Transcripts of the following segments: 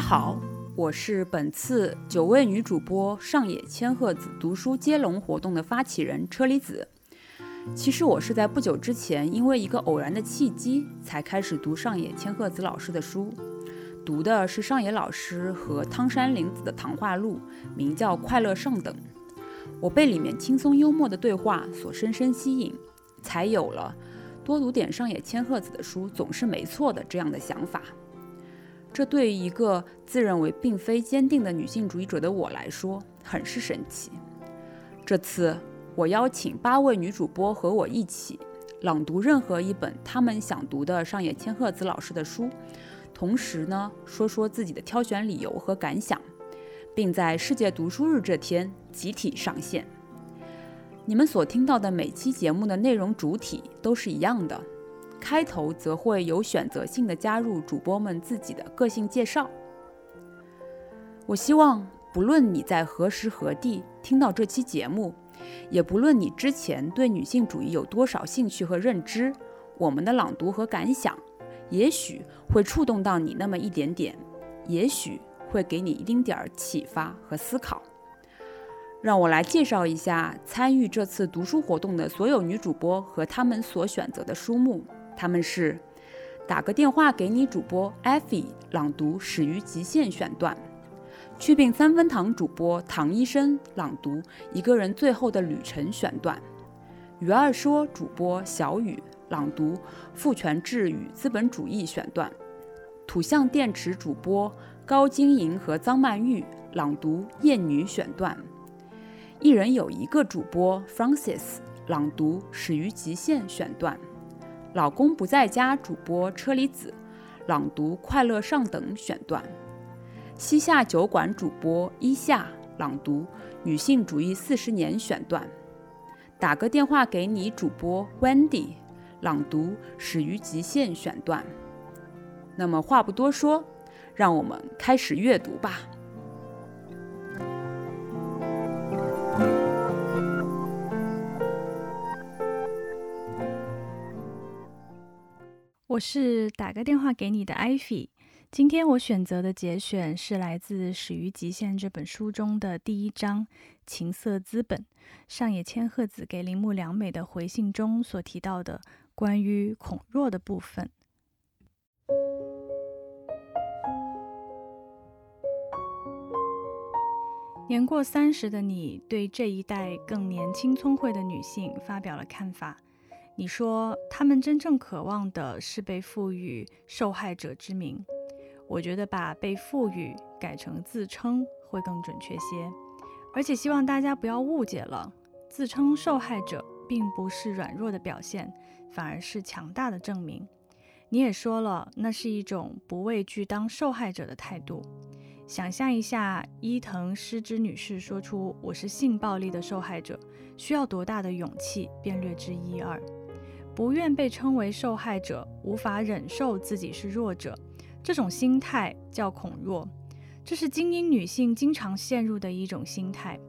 好，我是本次九位女主播上野千鹤子读书接龙活动的发起人车厘子。其实我是在不久之前，因为一个偶然的契机，才开始读上野千鹤子老师的书，读的是上野老师和汤山玲子的谈话录，名叫《快乐上等》。我被里面轻松幽默的对话所深深吸引，才有了多读点上野千鹤子的书总是没错的这样的想法。这对于一个自认为并非坚定的女性主义者的我来说，很是神奇。这次我邀请八位女主播和我一起朗读任何一本她们想读的上野千鹤子老师的书，同时呢，说说自己的挑选理由和感想，并在世界读书日这天集体上线。你们所听到的每期节目的内容主体都是一样的。开头则会有选择性的加入主播们自己的个性介绍。我希望，不论你在何时何地听到这期节目，也不论你之前对女性主义有多少兴趣和认知，我们的朗读和感想，也许会触动到你那么一点点，也许会给你一丁点儿启发和思考。让我来介绍一下参与这次读书活动的所有女主播和她们所选择的书目。他们是打个电话给你主播艾菲朗读《始于极限》选段，祛病三分堂主播唐医生朗读《一个人最后的旅程》选段，鱼二说主播小雨朗读《父权制与资本主义》选段，土象电池主播高晶莹和张曼玉朗读《厌女》选段，一人有一个主播 Francis 朗读《始于极限》选段。老公不在家，主播车厘子朗读《快乐上等》选段；西夏酒馆主播一夏朗读《女性主义四十年》选段；打个电话给你，主播 Wendy 朗读《始于极限》选段。那么话不多说，让我们开始阅读吧。是打个电话给你的艾菲。今天我选择的节选是来自《始于极限》这本书中的第一章《情色资本》，上野千鹤子给铃木良美的回信中所提到的关于恐弱的部分。年过三十的你，对这一代更年轻聪慧的女性发表了看法。你说他们真正渴望的是被赋予受害者之名，我觉得把被赋予改成自称会更准确些，而且希望大家不要误解了，自称受害者并不是软弱的表现，反而是强大的证明。你也说了，那是一种不畏惧当受害者的态度。想象一下，伊藤诗织女士说出“我是性暴力的受害者”，需要多大的勇气，便略知一二。不愿被称为受害者，无法忍受自己是弱者，这种心态叫恐弱。这是精英女性经常陷入的一种心态，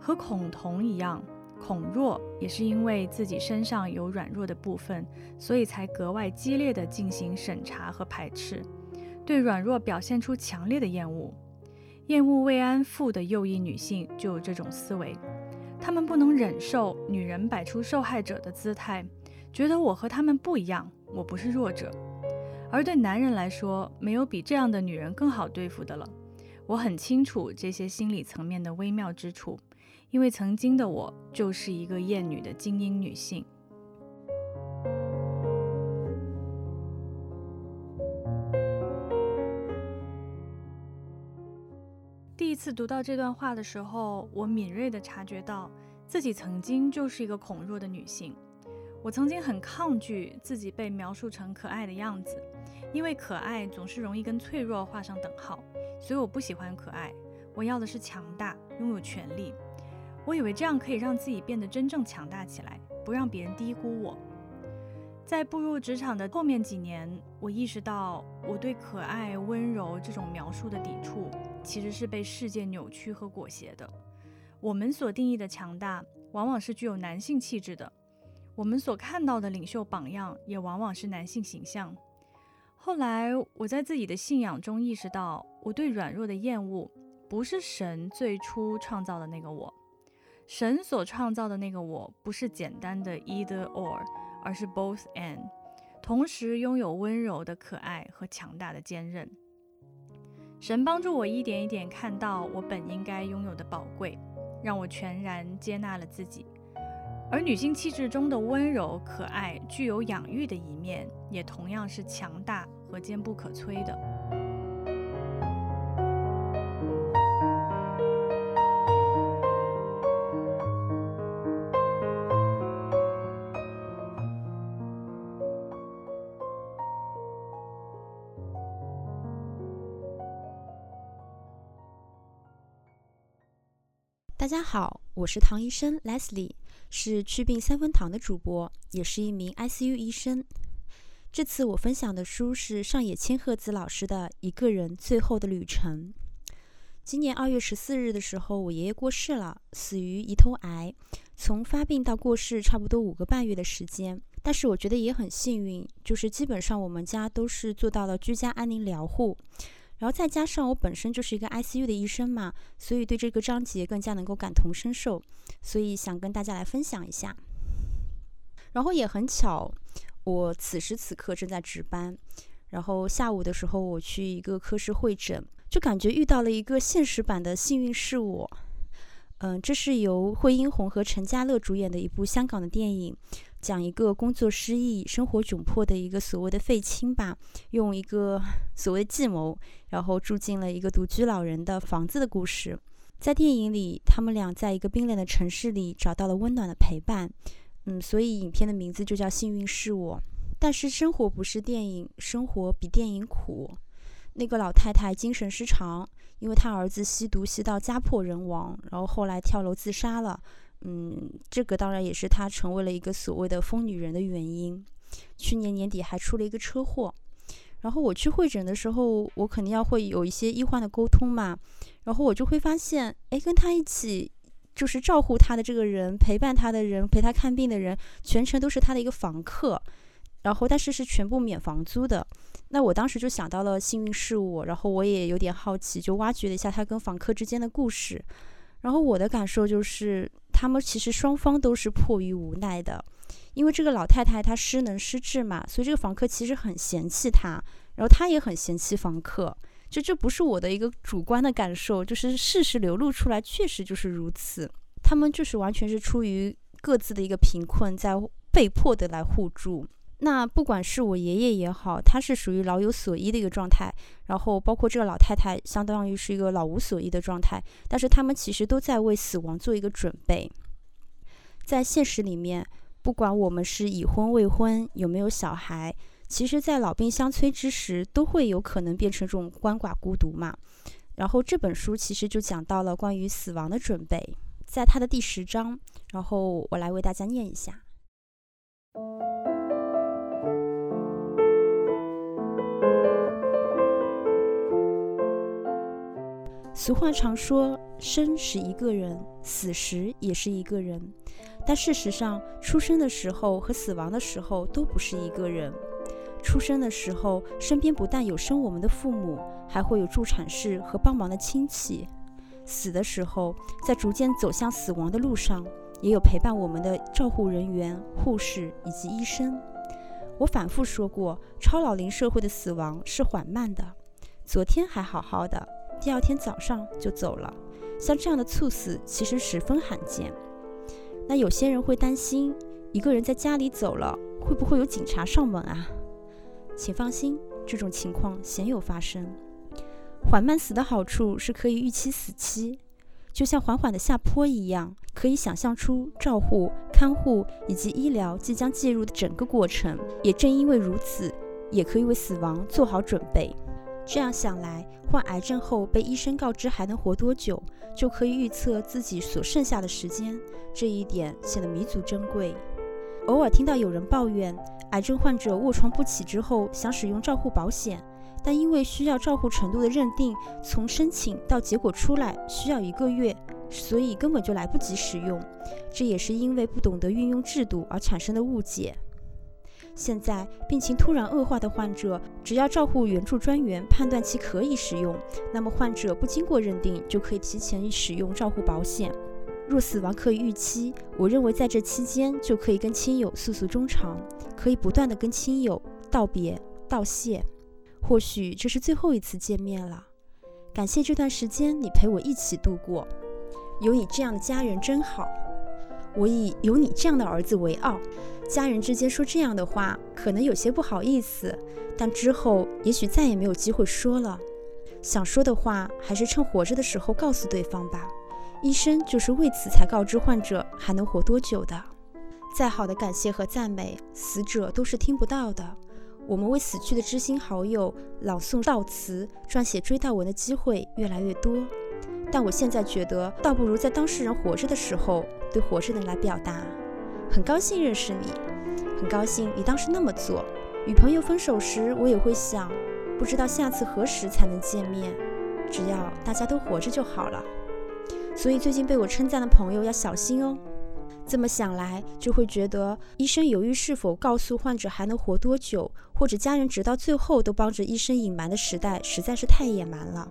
和恐同一样，恐弱也是因为自己身上有软弱的部分，所以才格外激烈地进行审查和排斥，对软弱表现出强烈的厌恶。厌恶慰安妇的右翼女性就有这种思维，她们不能忍受女人摆出受害者的姿态。觉得我和他们不一样，我不是弱者，而对男人来说，没有比这样的女人更好对付的了。我很清楚这些心理层面的微妙之处，因为曾经的我就是一个厌女的精英女性。第一次读到这段话的时候，我敏锐地察觉到自己曾经就是一个恐弱的女性。我曾经很抗拒自己被描述成可爱的样子，因为可爱总是容易跟脆弱画上等号，所以我不喜欢可爱。我要的是强大，拥有权力。我以为这样可以让自己变得真正强大起来，不让别人低估我。在步入职场的后面几年，我意识到我对可爱、温柔这种描述的抵触，其实是被世界扭曲和裹挟的。我们所定义的强大，往往是具有男性气质的。我们所看到的领袖榜样也往往是男性形象。后来我在自己的信仰中意识到，我对软弱的厌恶不是神最初创造的那个我，神所创造的那个我不是简单的 either or，而是 both and，同时拥有温柔的可爱和强大的坚韧。神帮助我一点一点看到我本应该拥有的宝贵，让我全然接纳了自己。而女性气质中的温柔、可爱、具有养育的一面，也同样是强大和坚不可摧的。大家好，我是唐医生 Leslie，是祛病三分堂的主播，也是一名 ICU 医生。这次我分享的书是上野千鹤子老师的《一个人最后的旅程》。今年二月十四日的时候，我爷爷过世了，死于胰头癌。从发病到过世，差不多五个半月的时间。但是我觉得也很幸运，就是基本上我们家都是做到了居家安宁疗护。然后再加上我本身就是一个 ICU 的医生嘛，所以对这个章节更加能够感同身受，所以想跟大家来分享一下。然后也很巧，我此时此刻正在值班，然后下午的时候我去一个科室会诊，就感觉遇到了一个现实版的幸运是我。嗯，这是由惠英红和陈家乐主演的一部香港的电影。讲一个工作失意、生活窘迫的一个所谓的废青吧，用一个所谓计谋，然后住进了一个独居老人的房子的故事。在电影里，他们俩在一个冰冷的城市里找到了温暖的陪伴。嗯，所以影片的名字就叫《幸运是我》。但是生活不是电影，生活比电影苦。那个老太太精神失常，因为她儿子吸毒吸到家破人亡，然后后来跳楼自杀了。嗯，这个当然也是她成为了一个所谓的疯女人的原因。去年年底还出了一个车祸，然后我去会诊的时候，我肯定要会有一些医患的沟通嘛，然后我就会发现，哎，跟他一起就是照顾他的这个人，陪伴他的人，陪他看病的人，全程都是他的一个房客，然后但是是全部免房租的。那我当时就想到了幸运是我，然后我也有点好奇，就挖掘了一下他跟房客之间的故事。然后我的感受就是，他们其实双方都是迫于无奈的，因为这个老太太她失能失智嘛，所以这个房客其实很嫌弃她，然后她也很嫌弃房客。就这不是我的一个主观的感受，就是事实流露出来，确实就是如此。他们就是完全是出于各自的一个贫困，在被迫的来互助。那不管是我爷爷也好，他是属于老有所依的一个状态，然后包括这个老太太，相当于是一个老无所依的状态。但是他们其实都在为死亡做一个准备。在现实里面，不管我们是已婚未婚，有没有小孩，其实，在老病相催之时，都会有可能变成这种鳏寡孤独嘛。然后这本书其实就讲到了关于死亡的准备，在它的第十章，然后我来为大家念一下。俗话常说，生是一个人，死时也是一个人。但事实上，出生的时候和死亡的时候都不是一个人。出生的时候，身边不但有生我们的父母，还会有助产士和帮忙的亲戚；死的时候，在逐渐走向死亡的路上，也有陪伴我们的照护人员、护士以及医生。我反复说过，超老龄社会的死亡是缓慢的。昨天还好好的。第二天早上就走了，像这样的猝死其实十分罕见。那有些人会担心，一个人在家里走了，会不会有警察上门啊？请放心，这种情况鲜有发生。缓慢死的好处是可以预期死期，就像缓缓的下坡一样，可以想象出照护、看护以及医疗即将介入的整个过程。也正因为如此，也可以为死亡做好准备。这样想来，患癌症后被医生告知还能活多久，就可以预测自己所剩下的时间，这一点显得弥足珍贵。偶尔听到有人抱怨，癌症患者卧床不起之后想使用照护保险，但因为需要照护程度的认定，从申请到结果出来需要一个月，所以根本就来不及使用。这也是因为不懂得运用制度而产生的误解。现在病情突然恶化的患者，只要照护援助专员判断其可以使用，那么患者不经过认定就可以提前使用照护保险。若死亡可以预期，我认为在这期间就可以跟亲友诉诉衷肠，可以不断地跟亲友道别道谢。或许这是最后一次见面了。感谢这段时间你陪我一起度过，有你这样的家人真好。我以有你这样的儿子为傲。家人之间说这样的话，可能有些不好意思，但之后也许再也没有机会说了。想说的话，还是趁活着的时候告诉对方吧。医生就是为此才告知患者还能活多久的。再好的感谢和赞美，死者都是听不到的。我们为死去的知心好友朗诵悼词、撰写追悼文的机会越来越多，但我现在觉得，倒不如在当事人活着的时候，对活着的人来表达。很高兴认识你，很高兴你当时那么做。与朋友分手时，我也会想，不知道下次何时才能见面。只要大家都活着就好了。所以最近被我称赞的朋友要小心哦。这么想来，就会觉得医生犹豫是否告诉患者还能活多久，或者家人直到最后都帮着医生隐瞒的时代，实在是太野蛮了。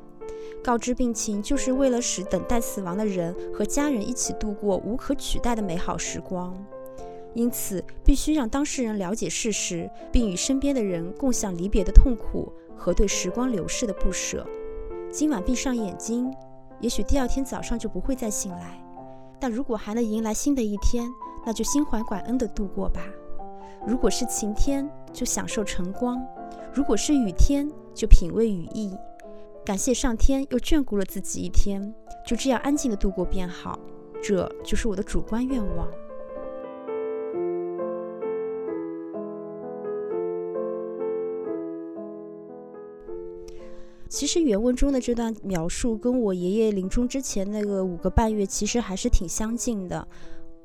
告知病情，就是为了使等待死亡的人和家人一起度过无可取代的美好时光。因此，必须让当事人了解事实，并与身边的人共享离别的痛苦和对时光流逝的不舍。今晚闭上眼睛，也许第二天早上就不会再醒来。但如果还能迎来新的一天，那就心怀感恩地度过吧。如果是晴天，就享受晨光；如果是雨天，就品味雨意。感谢上天又眷顾了自己一天，就这样安静的度过便好。这就是我的主观愿望。其实原文中的这段描述跟我爷爷临终之前那个五个半月其实还是挺相近的。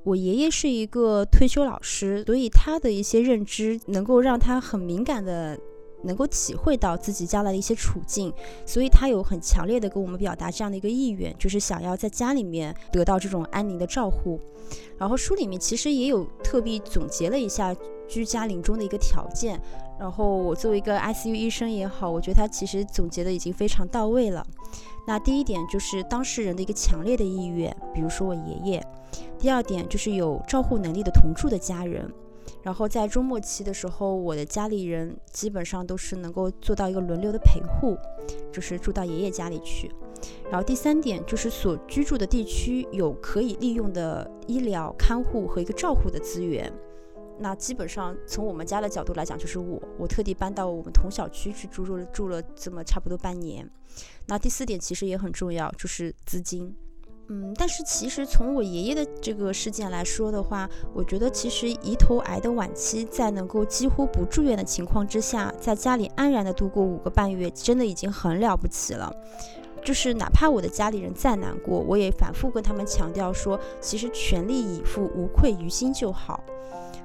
我爷爷是一个退休老师，所以他的一些认知能够让他很敏感的能够体会到自己将来的一些处境，所以他有很强烈的跟我们表达这样的一个意愿，就是想要在家里面得到这种安宁的照护。然后书里面其实也有特别总结了一下居家临终的一个条件。然后我作为一个 ICU 医生也好，我觉得他其实总结的已经非常到位了。那第一点就是当事人的一个强烈的意愿，比如说我爷爷；第二点就是有照护能力的同住的家人。然后在周末期的时候，我的家里人基本上都是能够做到一个轮流的陪护，就是住到爷爷家里去。然后第三点就是所居住的地区有可以利用的医疗看护和一个照护的资源。那基本上从我们家的角度来讲，就是我，我特地搬到我们同小区去住住了住了这么差不多半年。那第四点其实也很重要，就是资金。嗯，但是其实从我爷爷的这个事件来说的话，我觉得其实胰头癌的晚期，在能够几乎不住院的情况之下，在家里安然的度过五个半月，真的已经很了不起了。就是哪怕我的家里人再难过，我也反复跟他们强调说，其实全力以赴，无愧于心就好。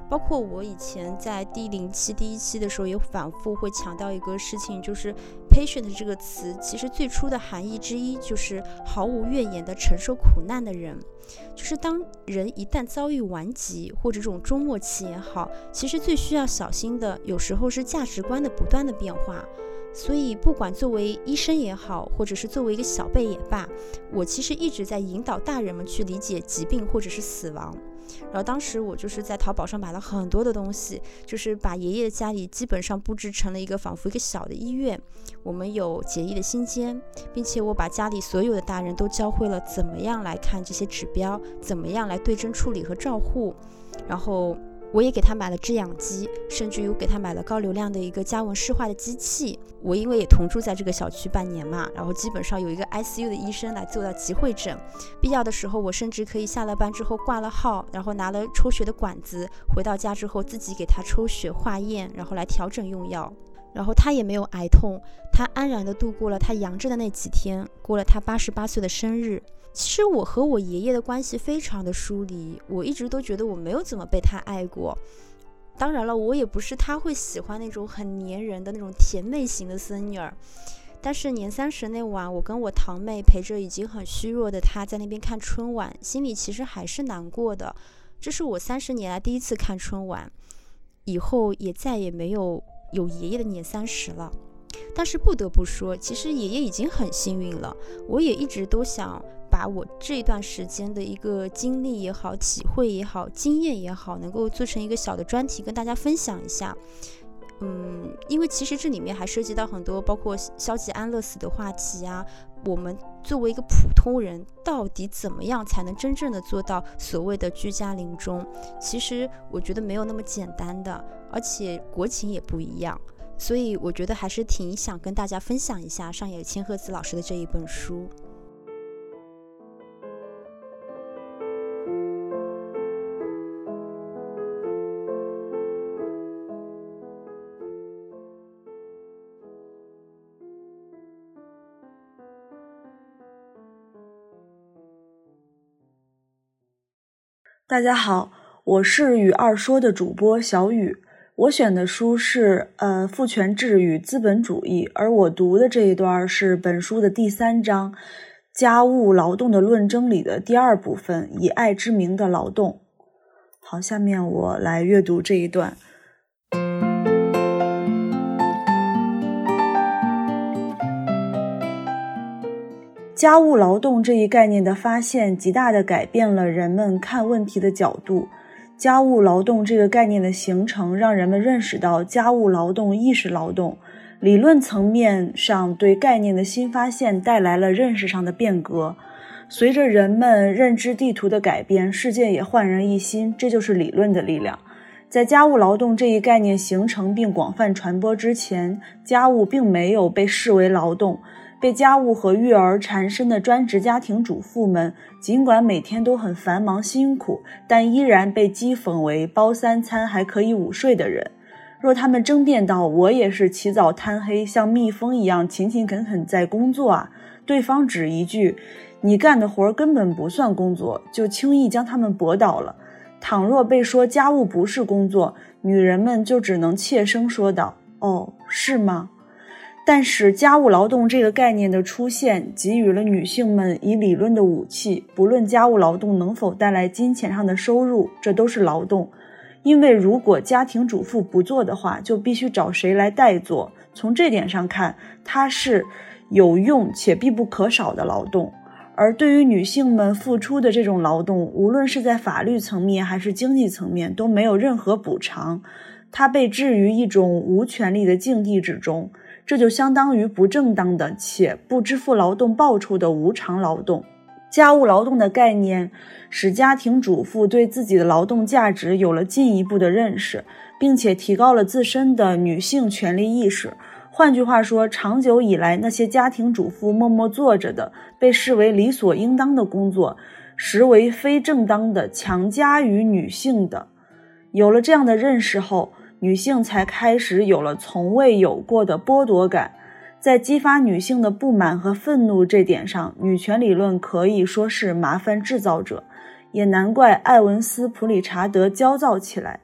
包括我以前在第零期第一期的时候，也反复会强调一个事情，就是 patient 这个词，其实最初的含义之一就是毫无怨言的承受苦难的人。就是当人一旦遭遇顽疾或者这种终末期也好，其实最需要小心的，有时候是价值观的不断的变化。所以，不管作为医生也好，或者是作为一个小辈也罢，我其实一直在引导大人们去理解疾病或者是死亡。然后当时我就是在淘宝上买了很多的东西，就是把爷爷的家里基本上布置成了一个仿佛一个小的医院。我们有简易的心间，并且我把家里所有的大人都教会了怎么样来看这些指标，怎么样来对症处理和照护，然后。我也给他买了制氧机，甚至于给他买了高流量的一个加温湿化的机器。我因为也同住在这个小区半年嘛，然后基本上有一个 ICU 的医生来做到集会诊，必要的时候我甚至可以下了班之后挂了号，然后拿了抽血的管子，回到家之后自己给他抽血化验，然后来调整用药。然后他也没有癌痛，他安然地度过了他阳着的那几天，过了他八十八岁的生日。其实我和我爷爷的关系非常的疏离，我一直都觉得我没有怎么被他爱过。当然了，我也不是他会喜欢那种很粘人的那种甜妹型的孙女儿。但是年三十那晚，我跟我堂妹陪着已经很虚弱的他在那边看春晚，心里其实还是难过的。这是我三十年来第一次看春晚。以后也再也没有有爷爷的年三十了。但是不得不说，其实爷爷已经很幸运了。我也一直都想把我这一段时间的一个经历也好、体会也好、经验也好，能够做成一个小的专题跟大家分享一下。嗯，因为其实这里面还涉及到很多，包括消极安乐死的话题啊。我们作为一个普通人，到底怎么样才能真正的做到所谓的居家临终？其实我觉得没有那么简单的，而且国情也不一样。所以我觉得还是挺想跟大家分享一下上野千鹤子老师的这一本书。大家好，我是与二说的主播小雨。我选的书是呃《父权制与资本主义》，而我读的这一段是本书的第三章《家务劳动的论争》里的第二部分“以爱之名的劳动”。好，下面我来阅读这一段。家务劳动这一概念的发现，极大地改变了人们看问题的角度。家务劳动这个概念的形成，让人们认识到家务劳动意识劳动。理论层面上对概念的新发现，带来了认识上的变革。随着人们认知地图的改变，世界也焕然一新。这就是理论的力量。在家务劳动这一概念形成并广泛传播之前，家务并没有被视为劳动。被家务和育儿缠身的专职家庭主妇们，尽管每天都很繁忙辛苦，但依然被讥讽为包三餐还可以午睡的人。若他们争辩道：“我也是起早贪黑，像蜜蜂一样勤勤恳恳在工作啊！”对方只一句：“你干的活根本不算工作”，就轻易将他们驳倒了。倘若被说家务不是工作，女人们就只能怯声说道：“哦，是吗？”但是，家务劳动这个概念的出现，给予了女性们以理论的武器。不论家务劳动能否带来金钱上的收入，这都是劳动。因为如果家庭主妇不做的话，就必须找谁来代做。从这点上看，它是有用且必不可少的劳动。而对于女性们付出的这种劳动，无论是在法律层面还是经济层面，都没有任何补偿。它被置于一种无权利的境地之中。这就相当于不正当的且不支付劳动报酬的无偿劳动。家务劳动的概念使家庭主妇对自己的劳动价值有了进一步的认识，并且提高了自身的女性权利意识。换句话说，长久以来那些家庭主妇默默做着的、被视为理所应当的工作，实为非正当的、强加于女性的。有了这样的认识后，女性才开始有了从未有过的剥夺感，在激发女性的不满和愤怒这点上，女权理论可以说是麻烦制造者，也难怪艾文斯·普理查德焦躁起来。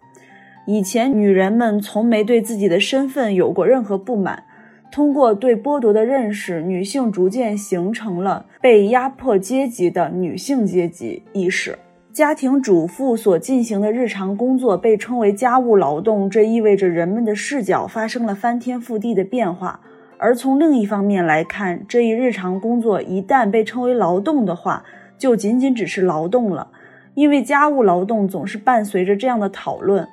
以前，女人们从没对自己的身份有过任何不满，通过对剥夺的认识，女性逐渐形成了被压迫阶级的女性阶级意识。家庭主妇所进行的日常工作被称为家务劳动，这意味着人们的视角发生了翻天覆地的变化。而从另一方面来看，这一日常工作一旦被称为劳动的话，就仅仅只是劳动了，因为家务劳动总是伴随着这样的讨论：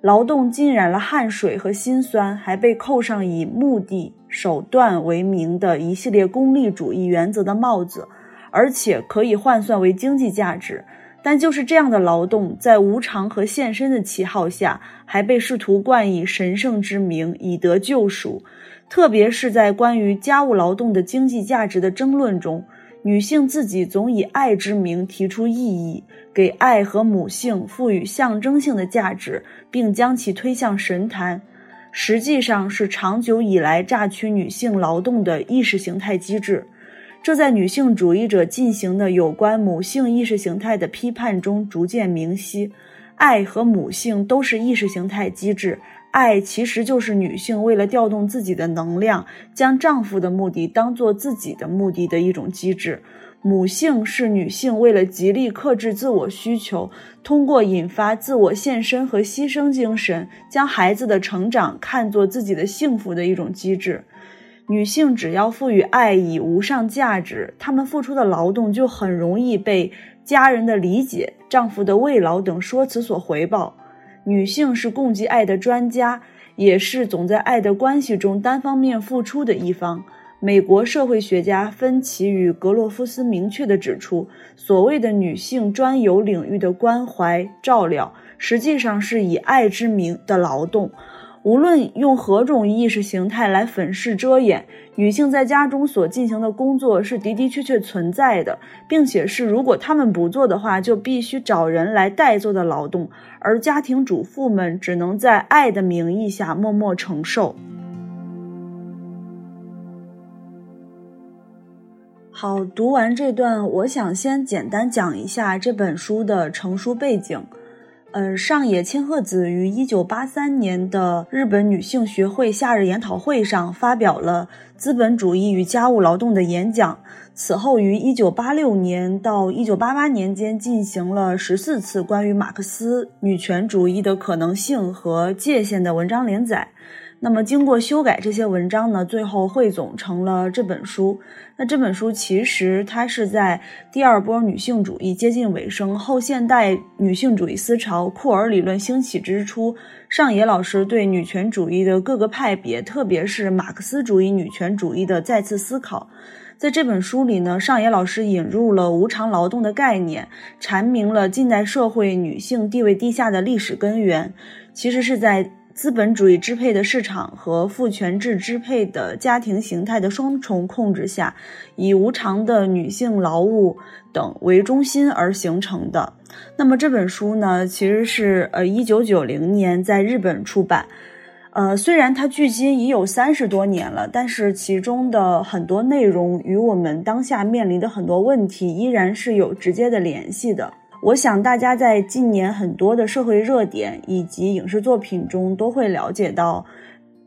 劳动浸染了汗水和辛酸，还被扣上以目的、手段为名的一系列功利主义原则的帽子，而且可以换算为经济价值。但就是这样的劳动，在无偿和献身的旗号下，还被试图冠以神圣之名，以得救赎。特别是在关于家务劳动的经济价值的争论中，女性自己总以爱之名提出异议，给爱和母性赋予象征性的价值，并将其推向神坛，实际上是长久以来榨取女性劳动的意识形态机制。这在女性主义者进行的有关母性意识形态的批判中逐渐明晰。爱和母性都是意识形态机制，爱其实就是女性为了调动自己的能量，将丈夫的目的当做自己的目的的一种机制。母性是女性为了极力克制自我需求，通过引发自我献身和牺牲精神，将孩子的成长看作自己的幸福的一种机制。女性只要赋予爱以无上价值，她们付出的劳动就很容易被家人的理解、丈夫的慰劳等说辞所回报。女性是供给爱的专家，也是总在爱的关系中单方面付出的一方。美国社会学家芬奇与格洛夫斯明确地指出，所谓的女性专有领域的关怀照料，实际上是以爱之名的劳动。无论用何种意识形态来粉饰遮掩，女性在家中所进行的工作是的的确确存在的，并且是如果她们不做的话，就必须找人来代做的劳动，而家庭主妇们只能在爱的名义下默默承受。好，读完这段，我想先简单讲一下这本书的成书背景。呃，上野千鹤子于一九八三年的日本女性学会夏日研讨会上发表了《资本主义与家务劳动》的演讲。此后，于一九八六年到一九八八年间进行了十四次关于马克思女权主义的可能性和界限的文章连载。那么经过修改，这些文章呢，最后汇总成了这本书。那这本书其实它是在第二波女性主义接近尾声、后现代女性主义思潮库尔理论兴起之初，上野老师对女权主义的各个派别，特别是马克思主义女权主义的再次思考。在这本书里呢，上野老师引入了无偿劳动的概念，阐明了近代社会女性地位低下的历史根源，其实是在。资本主义支配的市场和父权制支配的家庭形态的双重控制下，以无偿的女性劳务等为中心而形成的。那么这本书呢，其实是呃一九九零年在日本出版，呃，虽然它距今已有三十多年了，但是其中的很多内容与我们当下面临的很多问题依然是有直接的联系的。我想大家在近年很多的社会热点以及影视作品中都会了解到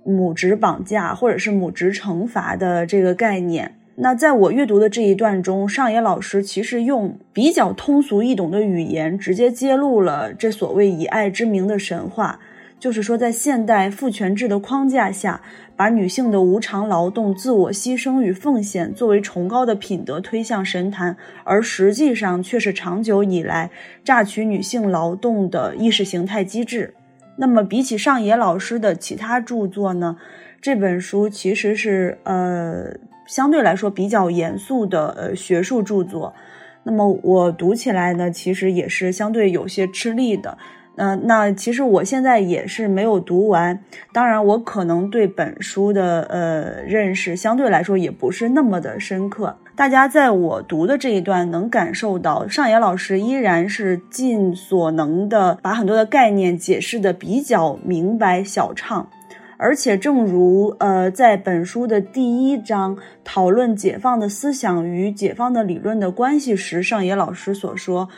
母职绑架或者是母职惩罚的这个概念。那在我阅读的这一段中，上野老师其实用比较通俗易懂的语言，直接揭露了这所谓以爱之名的神话。就是说，在现代父权制的框架下，把女性的无偿劳动、自我牺牲与奉献作为崇高的品德推向神坛，而实际上却是长久以来榨取女性劳动的意识形态机制。那么，比起上野老师的其他著作呢，这本书其实是呃相对来说比较严肃的呃学术著作。那么我读起来呢，其实也是相对有些吃力的。嗯、那其实我现在也是没有读完，当然我可能对本书的呃认识相对来说也不是那么的深刻。大家在我读的这一段能感受到，上野老师依然是尽所能的把很多的概念解释得比较明白晓畅，而且正如呃在本书的第一章讨论解放的思想与解放的理论的关系时，上野老师所说。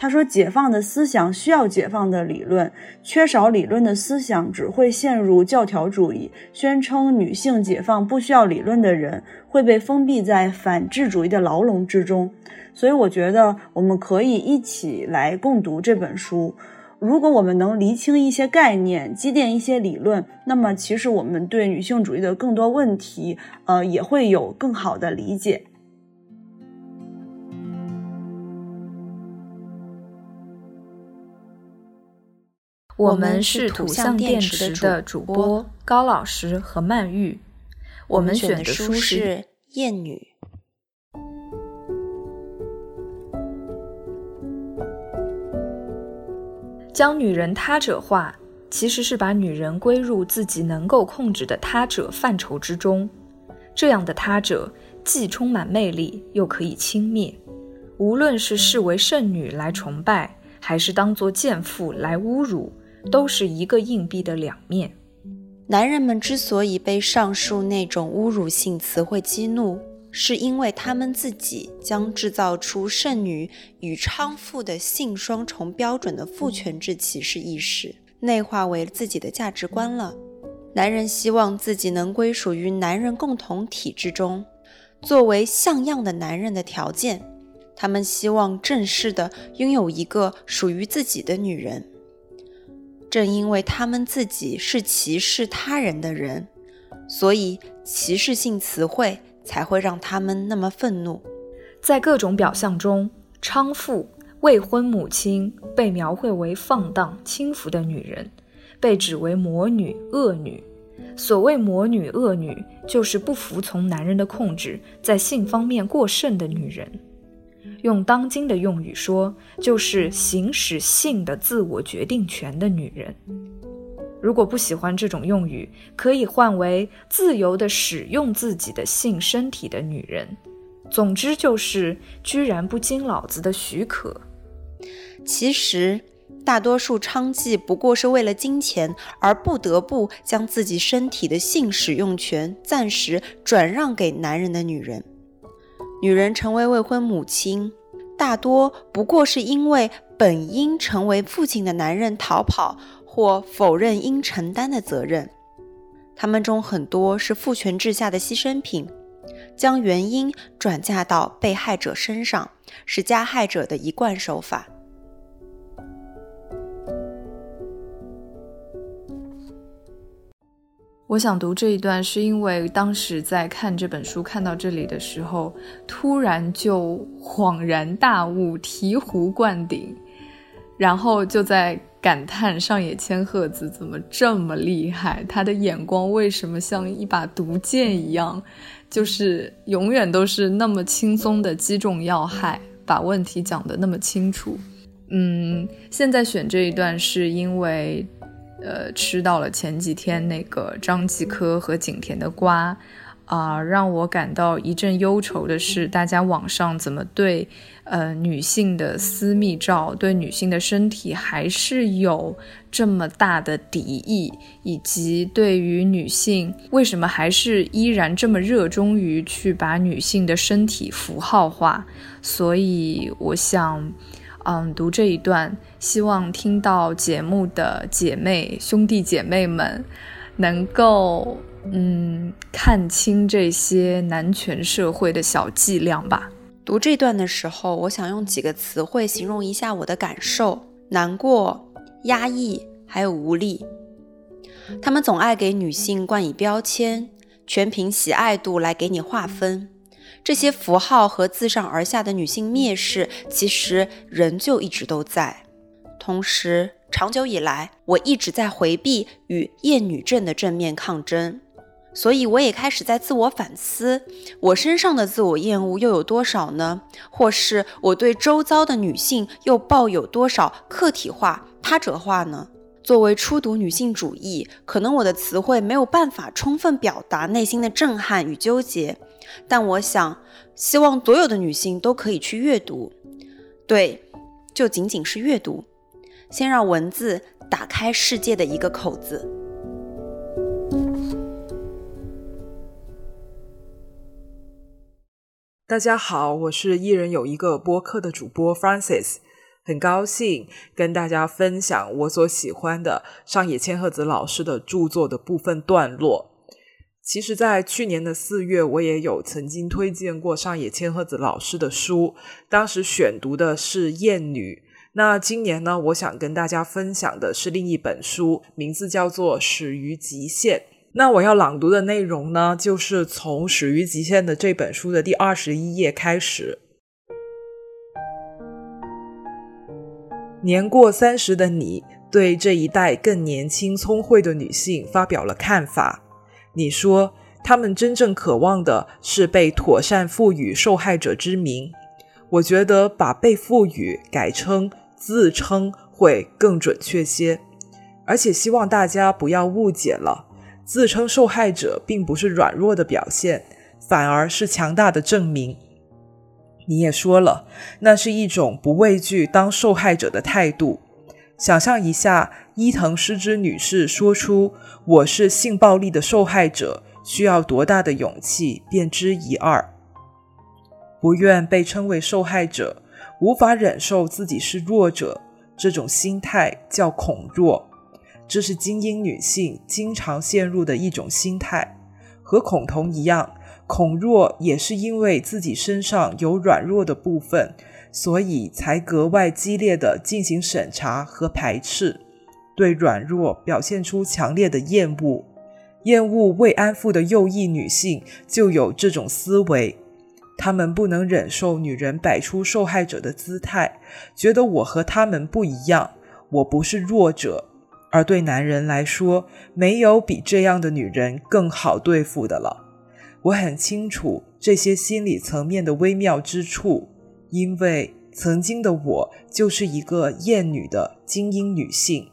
他说：“解放的思想需要解放的理论，缺少理论的思想只会陷入教条主义。宣称女性解放不需要理论的人，会被封闭在反智主义的牢笼之中。所以，我觉得我们可以一起来共读这本书。如果我们能厘清一些概念，积淀一些理论，那么其实我们对女性主义的更多问题，呃，也会有更好的理解。”我们是土象电池的主播高老师和曼玉，我们选的书是《厌女》。将女人他者化，其实是把女人归入自己能够控制的他者范畴之中。这样的他者既充满魅力，又可以轻蔑。无论是视为圣女来崇拜，还是当作贱妇来侮辱。都是一个硬币的两面。男人们之所以被上述那种侮辱性词汇激怒，是因为他们自己将制造出剩女与娼妇的性双重标准的父权制歧视意识内化为自己的价值观了。男人希望自己能归属于男人共同体之中，作为像样的男人的条件，他们希望正式的拥有一个属于自己的女人。正因为他们自己是歧视他人的人，所以歧视性词汇才会让他们那么愤怒。在各种表象中，娼妇、未婚母亲被描绘为放荡、轻浮的女人，被指为魔女、恶女。所谓魔女、恶女，就是不服从男人的控制，在性方面过剩的女人。用当今的用语说，就是行使性的自我决定权的女人。如果不喜欢这种用语，可以换为自由地使用自己的性身体的女人。总之就是，居然不经老子的许可。其实，大多数娼妓不过是为了金钱而不得不将自己身体的性使用权暂时转让给男人的女人。女人成为未婚母亲，大多不过是因为本应成为父亲的男人逃跑或否认应承担的责任。他们中很多是父权制下的牺牲品，将原因转嫁到被害者身上，是加害者的一贯手法。我想读这一段，是因为当时在看这本书看到这里的时候，突然就恍然大悟，醍醐灌顶，然后就在感叹上野千鹤子怎么这么厉害，他的眼光为什么像一把毒箭一样，就是永远都是那么轻松的击中要害，把问题讲得那么清楚。嗯，现在选这一段是因为。呃，吃到了前几天那个张继科和景甜的瓜，啊、让我感到一阵忧愁的是，大家网上怎么对呃女性的私密照、对女性的身体还是有这么大的敌意，以及对于女性为什么还是依然这么热衷于去把女性的身体符号化？所以我想。嗯，读这一段，希望听到节目的姐妹、兄弟姐妹们，能够嗯看清这些男权社会的小伎俩吧。读这段的时候，我想用几个词汇形容一下我的感受：难过、压抑，还有无力。他们总爱给女性冠以标签，全凭喜爱度来给你划分。这些符号和自上而下的女性蔑视，其实仍旧一直都在。同时，长久以来，我一直在回避与厌女症的正面抗争，所以我也开始在自我反思：我身上的自我厌恶又有多少呢？或是我对周遭的女性又抱有多少客体化、他者化呢？作为初读女性主义，可能我的词汇没有办法充分表达内心的震撼与纠结。但我想，希望所有的女性都可以去阅读，对，就仅仅是阅读，先让文字打开世界的一个口子。大家好，我是一人有一个播客的主播 Francis，很高兴跟大家分享我所喜欢的上野千鹤子老师的著作的部分段落。其实，在去年的四月，我也有曾经推荐过上野千鹤子老师的书，当时选读的是《厌女》。那今年呢，我想跟大家分享的是另一本书，名字叫做《始于极限》。那我要朗读的内容呢，就是从《始于极限》的这本书的第二十一页开始。年过三十的你，对这一代更年轻聪慧的女性发表了看法。你说，他们真正渴望的是被妥善赋予受害者之名。我觉得把被赋予改成自称会更准确些，而且希望大家不要误解了，自称受害者并不是软弱的表现，反而是强大的证明。你也说了，那是一种不畏惧当受害者的态度。想象一下，伊藤诗织女士说出“我是性暴力的受害者”，需要多大的勇气，便知一二。不愿被称为受害者，无法忍受自己是弱者，这种心态叫恐弱。这是精英女性经常陷入的一种心态，和恐同一样，孔若也是因为自己身上有软弱的部分，所以才格外激烈地进行审查和排斥，对软弱表现出强烈的厌恶。厌恶慰安妇的右翼女性就有这种思维，她们不能忍受女人摆出受害者的姿态，觉得我和她们不一样，我不是弱者。而对男人来说，没有比这样的女人更好对付的了。我很清楚这些心理层面的微妙之处，因为曾经的我就是一个厌女的精英女性。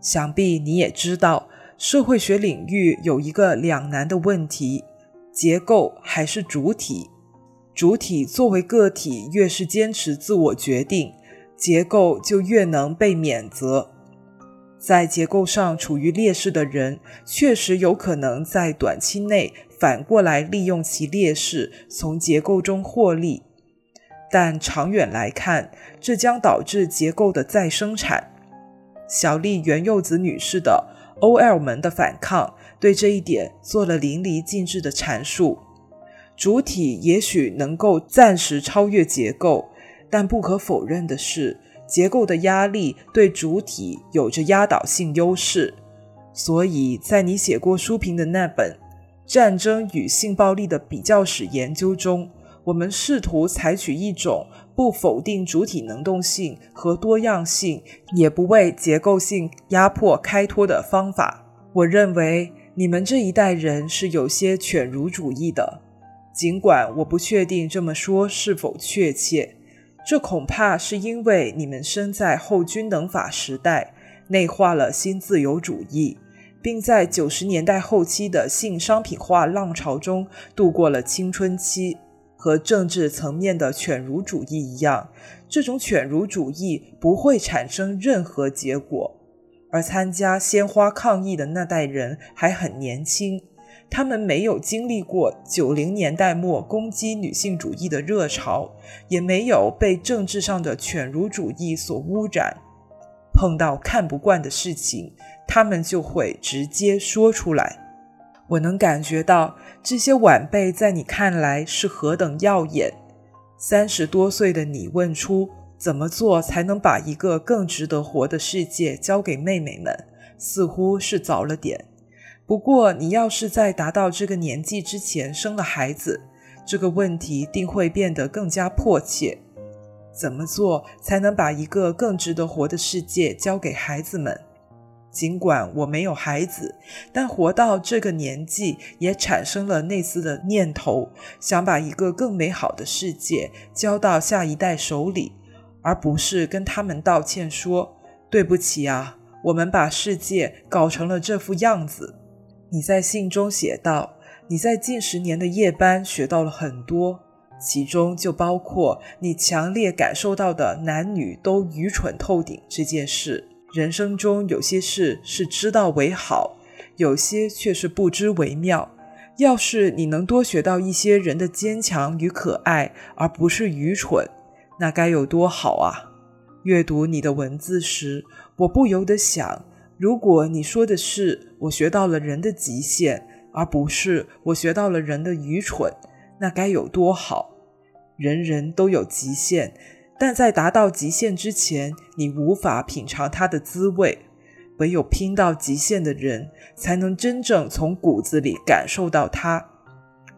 想必你也知道。社会学领域有一个两难的问题：结构还是主体？主体作为个体，越是坚持自我决定，结构就越能被免责。在结构上处于劣势的人，确实有可能在短期内反过来利用其劣势，从结构中获利。但长远来看，这将导致结构的再生产。小笠原柚子女士的。OL 们的反抗对这一点做了淋漓尽致的阐述。主体也许能够暂时超越结构，但不可否认的是，结构的压力对主体有着压倒性优势。所以在你写过书评的那本《战争与性暴力的比较史研究》中，我们试图采取一种不否定主体能动性和多样性，也不为结构性压迫开脱的方法。我认为你们这一代人是有些犬儒主义的，尽管我不确定这么说是否确切。这恐怕是因为你们生在后均等法时代，内化了新自由主义，并在九十年代后期的性商品化浪潮中度过了青春期。和政治层面的犬儒主义一样，这种犬儒主义不会产生任何结果。而参加鲜花抗议的那代人还很年轻，他们没有经历过九零年代末攻击女性主义的热潮，也没有被政治上的犬儒主义所污染。碰到看不惯的事情，他们就会直接说出来。我能感觉到这些晚辈在你看来是何等耀眼。三十多岁的你问出怎么做才能把一个更值得活的世界交给妹妹们，似乎是早了点。不过，你要是在达到这个年纪之前生了孩子，这个问题定会变得更加迫切。怎么做才能把一个更值得活的世界交给孩子们？尽管我没有孩子，但活到这个年纪，也产生了类似的念头，想把一个更美好的世界交到下一代手里，而不是跟他们道歉说：“对不起啊，我们把世界搞成了这副样子。”你在信中写道：“你在近十年的夜班学到了很多，其中就包括你强烈感受到的男女都愚蠢透顶这件事。”人生中有些事是知道为好，有些却是不知为妙。要是你能多学到一些人的坚强与可爱，而不是愚蠢，那该有多好啊！阅读你的文字时，我不由得想：如果你说的是我学到了人的极限，而不是我学到了人的愚蠢，那该有多好！人人都有极限。但在达到极限之前，你无法品尝它的滋味。唯有拼到极限的人，才能真正从骨子里感受到它。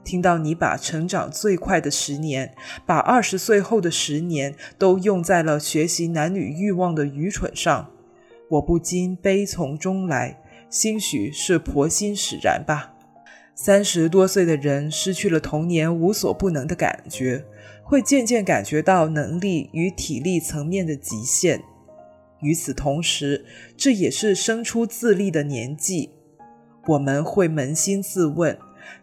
听到你把成长最快的十年，把二十岁后的十年都用在了学习男女欲望的愚蠢上，我不禁悲从中来，兴许是婆心使然吧。三十多岁的人失去了童年无所不能的感觉。会渐渐感觉到能力与体力层面的极限。与此同时，这也是生出自立的年纪。我们会扪心自问，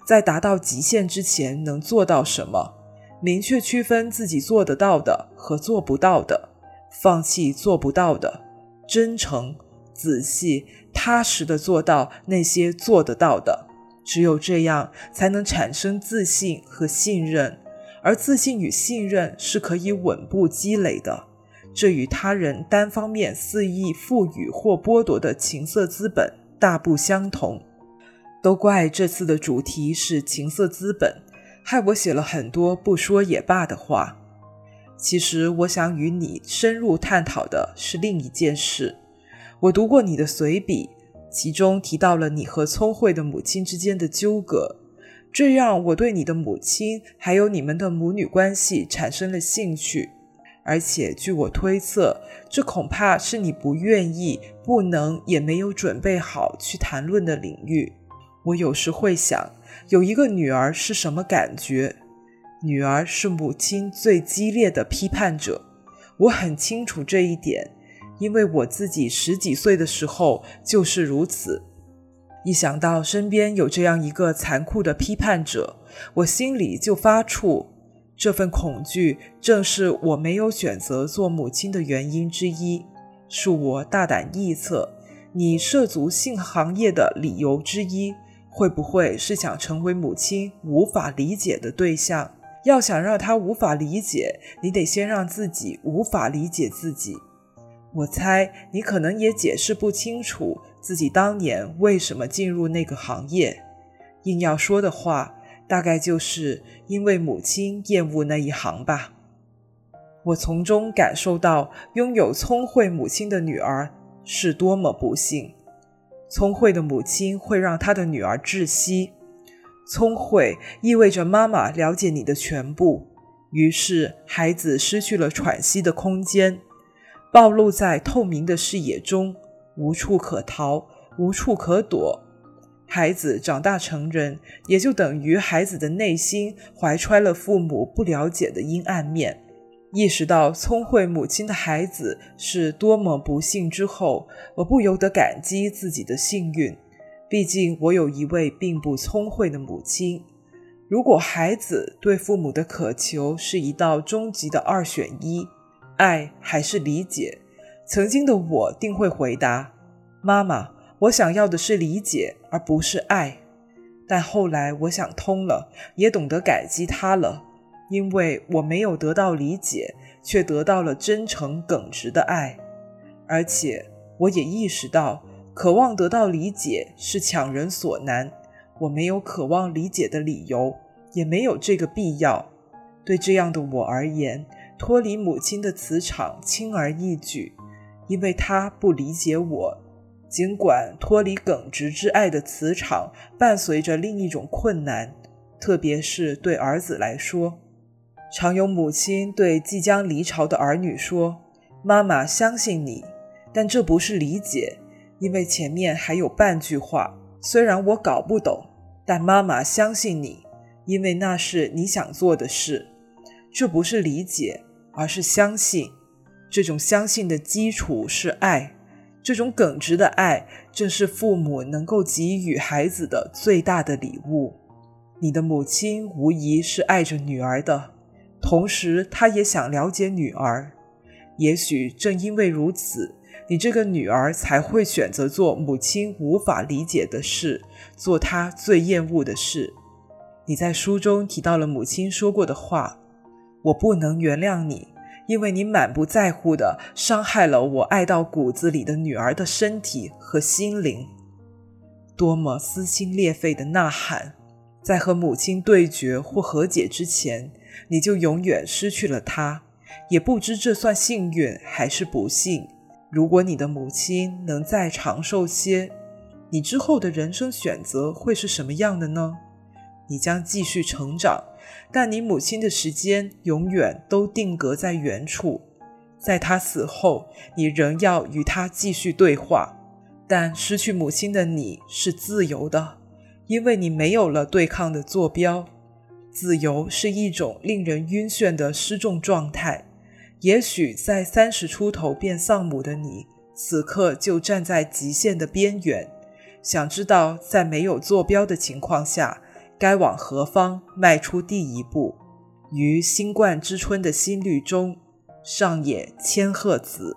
在达到极限之前能做到什么？明确区分自己做得到的和做不到的，放弃做不到的，真诚、仔细、踏实的做到那些做得到的。只有这样，才能产生自信和信任。而自信与信任是可以稳步积累的，这与他人单方面肆意赋予或剥夺的情色资本大不相同。都怪这次的主题是情色资本，害我写了很多不说也罢的话。其实我想与你深入探讨的是另一件事。我读过你的随笔，其中提到了你和聪慧的母亲之间的纠葛，这让我对你的母亲还有你们的母女关系产生了兴趣。而且据我推测，这恐怕是你不愿意、不能、也没有准备好去谈论的领域。我有时会想，有一个女儿是什么感觉？女儿是母亲最激烈的批判者，我很清楚这一点，因为我自己十几岁的时候就是如此。一想到身边有这样一个残酷的批判者，我心里就发怵。这份恐惧正是我没有选择做母亲的原因之一。恕我大胆臆测，你涉足性行业的理由之一。会不会是想成为母亲无法理解的对象？要想让她无法理解，你得先让自己无法理解自己。我猜你可能也解释不清楚自己当年为什么进入那个行业。硬要说的话，大概就是因为母亲厌恶那一行吧。我从中感受到，拥有聪慧母亲的女儿是多么不幸。聪慧的母亲会让她的女儿窒息。聪慧意味着妈妈了解你的全部，于是孩子失去了喘息的空间，暴露在透明的视野中，无处可逃，无处可躲。孩子长大成人，也就等于孩子的内心怀揣了父母不了解的阴暗面。意识到聪慧母亲的孩子是多么不幸之后，我不由得感激自己的幸运。毕竟我有一位并不聪慧的母亲。如果孩子对父母的渴求是一道终极的二选一，爱还是理解，曾经的我定会回答：妈妈，我想要的是理解，而不是爱。但后来我想通了，也懂得感激他了。因为我没有得到理解，却得到了真诚耿直的爱，而且我也意识到，渴望得到理解是强人所难。我没有渴望理解的理由，也没有这个必要。对这样的我而言，脱离母亲的磁场轻而易举，因为他不理解我。尽管脱离耿直之爱的磁场伴随着另一种困难，特别是对儿子来说。常有母亲对即将离巢的儿女说：“妈妈相信你。”但这不是理解，因为前面还有半句话。虽然我搞不懂，但妈妈相信你，因为那是你想做的事。这不是理解，而是相信。这种相信的基础是爱，这种耿直的爱正是父母能够给予孩子的最大的礼物。你的母亲无疑是爱着女儿的。同时，她也想了解女儿。也许正因为如此，你这个女儿才会选择做母亲无法理解的事，做她最厌恶的事。你在书中提到了母亲说过的话：“我不能原谅你，因为你满不在乎的伤害了我爱到骨子里的女儿的身体和心灵。”多么撕心裂肺的呐喊！在和母亲对决或和解之前。你就永远失去了她，也不知这算幸运还是不幸。如果你的母亲能再长寿些，你之后的人生选择会是什么样的呢？你将继续成长，但你母亲的时间永远都定格在原处。在她死后，你仍要与她继续对话。但失去母亲的你是自由的，因为你没有了对抗的坐标。自由是一种令人晕眩的失重状态。也许在三十出头变丧母的你，此刻就站在极限的边缘，想知道在没有坐标的情况下，该往何方迈出第一步。于新冠之春的新绿中，上野千鹤子。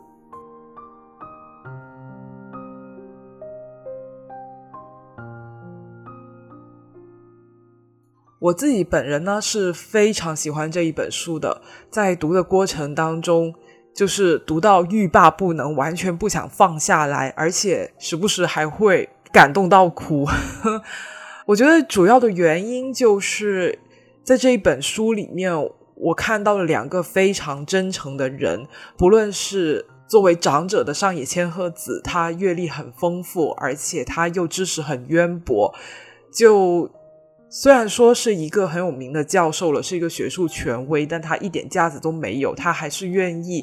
我自己本人呢是非常喜欢这一本书的，在读的过程当中，就是读到欲罢不能，完全不想放下来，而且时不时还会感动到哭。我觉得主要的原因就是在这一本书里面，我看到了两个非常真诚的人，不论是作为长者的上野千鹤子，她阅历很丰富，而且她又知识很渊博，就。虽然说是一个很有名的教授了，是一个学术权威，但他一点架子都没有，他还是愿意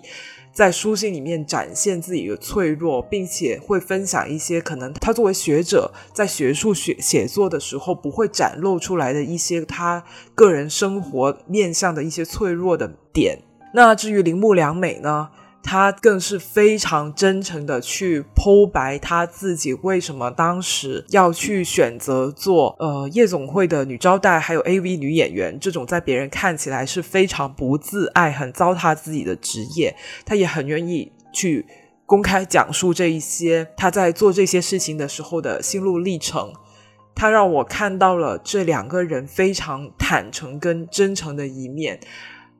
在书信里面展现自己的脆弱，并且会分享一些可能他作为学者在学术写写作的时候不会展露出来的一些他个人生活面向的一些脆弱的点。那至于铃木良美呢？他更是非常真诚的去剖白他自己为什么当时要去选择做呃夜总会的女招待，还有 AV 女演员这种在别人看起来是非常不自爱、很糟蹋自己的职业。他也很愿意去公开讲述这一些他在做这些事情的时候的心路历程。他让我看到了这两个人非常坦诚跟真诚的一面。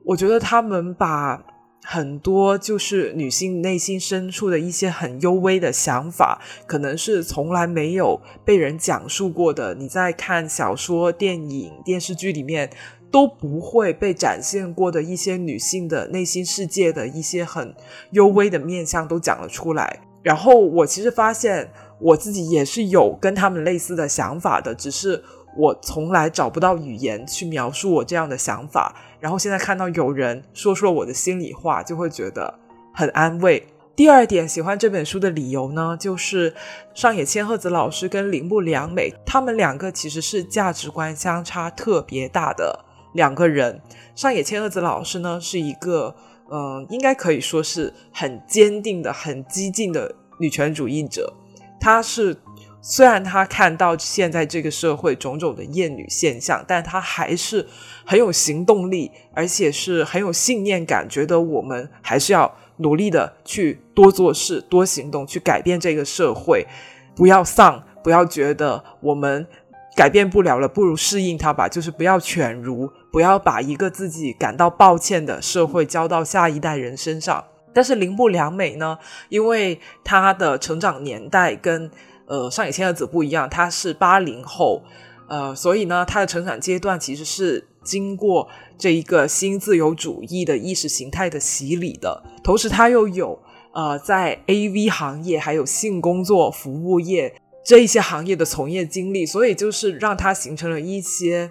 我觉得他们把。很多就是女性内心深处的一些很幽微的想法，可能是从来没有被人讲述过的。你在看小说、电影、电视剧里面都不会被展现过的一些女性的内心世界的一些很幽微的面向都讲了出来。然后我其实发现我自己也是有跟他们类似的想法的，只是。我从来找不到语言去描述我这样的想法，然后现在看到有人说出了我的心里话，就会觉得很安慰。第二点，喜欢这本书的理由呢，就是上野千鹤子老师跟铃木良美，他们两个其实是价值观相差特别大的两个人。上野千鹤子老师呢，是一个，嗯、应该可以说是很坚定的、很激进的女权主义者，她是。虽然他看到现在这个社会种种的厌女现象，但他还是很有行动力，而且是很有信念感，觉得我们还是要努力的去多做事、多行动，去改变这个社会。不要丧，不要觉得我们改变不了了，不如适应它吧。就是不要犬儒，不要把一个自己感到抱歉的社会交到下一代人身上。但是铃木良美呢，因为她的成长年代跟呃，上野千鹤子不一样，她是八零后，呃，所以呢，她的成长阶段其实是经过这一个新自由主义的意识形态的洗礼的。同时，她又有呃，在 AV 行业还有性工作服务业这一些行业的从业经历，所以就是让她形成了一些。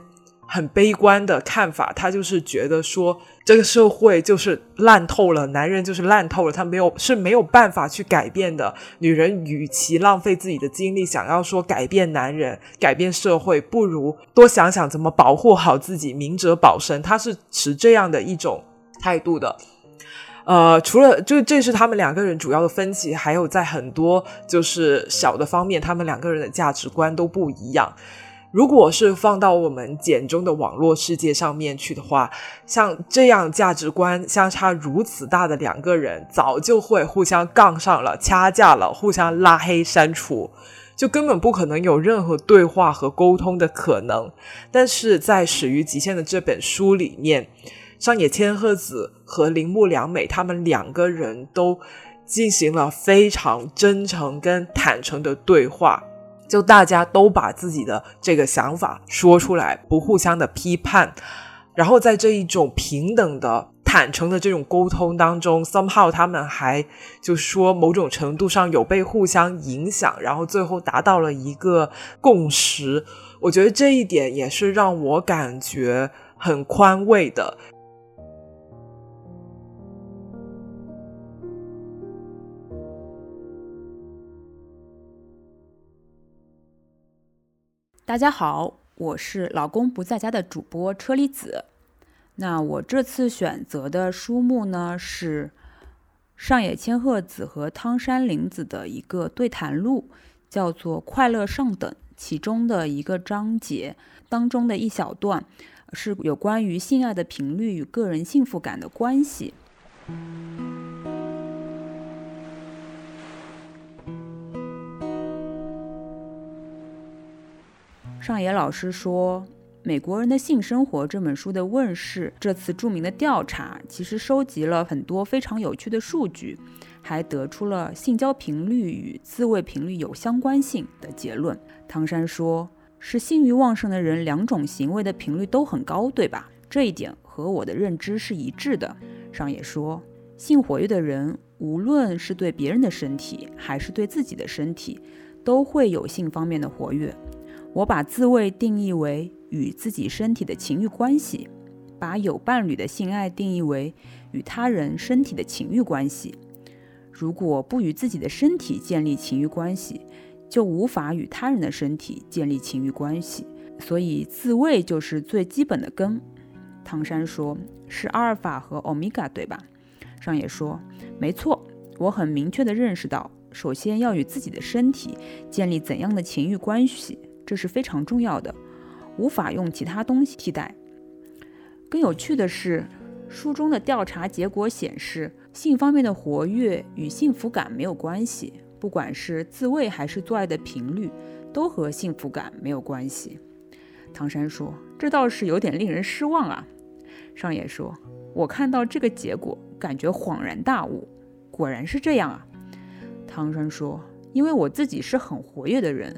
很悲观的看法，他就是觉得说这个社会就是烂透了，男人就是烂透了，他没有是没有办法去改变的。女人与其浪费自己的精力想要说改变男人、改变社会，不如多想想怎么保护好自己，明哲保身。他是持这样的一种态度的。呃，除了就这是他们两个人主要的分歧，还有在很多就是小的方面，他们两个人的价值观都不一样。如果是放到我们简中的网络世界上面去的话，像这样价值观相差如此大的两个人，早就会互相杠上了、掐架了、互相拉黑删除，就根本不可能有任何对话和沟通的可能。但是在《始于极限》的这本书里面，上野千鹤子和铃木良美他们两个人都进行了非常真诚跟坦诚的对话。就大家都把自己的这个想法说出来，不互相的批判，然后在这一种平等的、坦诚的这种沟通当中，somehow 他们还就说某种程度上有被互相影响，然后最后达到了一个共识。我觉得这一点也是让我感觉很宽慰的。大家好，我是老公不在家的主播车厘子。那我这次选择的书目呢，是上野千鹤子和汤山玲子的一个对谈录，叫做《快乐上等》。其中的一个章节当中的一小段，是有关于性爱的频率与个人幸福感的关系。上野老师说，《美国人的性生活》这本书的问世，这次著名的调查其实收集了很多非常有趣的数据，还得出了性交频率与自慰频率有相关性的结论。汤山说，是性欲旺盛的人两种行为的频率都很高，对吧？这一点和我的认知是一致的。上野说，性活跃的人无论是对别人的身体还是对自己的身体，都会有性方面的活跃。我把自慰定义为与自己身体的情欲关系，把有伴侣的性爱定义为与他人身体的情欲关系。如果不与自己的身体建立情欲关系，就无法与他人的身体建立情欲关系，所以自慰就是最基本的根。汤山说：“是阿尔法和欧米伽，对吧？”上野说：“没错，我很明确地认识到，首先要与自己的身体建立怎样的情欲关系，这是非常重要的，无法用其他东西替代。更有趣的是，书中的调查结果显示，性方面的活跃与幸福感没有关系。”不管是自慰还是做爱的频率，都和幸福感没有关系。唐山说：“这倒是有点令人失望啊。”上野说：“我看到这个结果，感觉恍然大悟，果然是这样啊。”唐山说：“因为我自己是很活跃的人，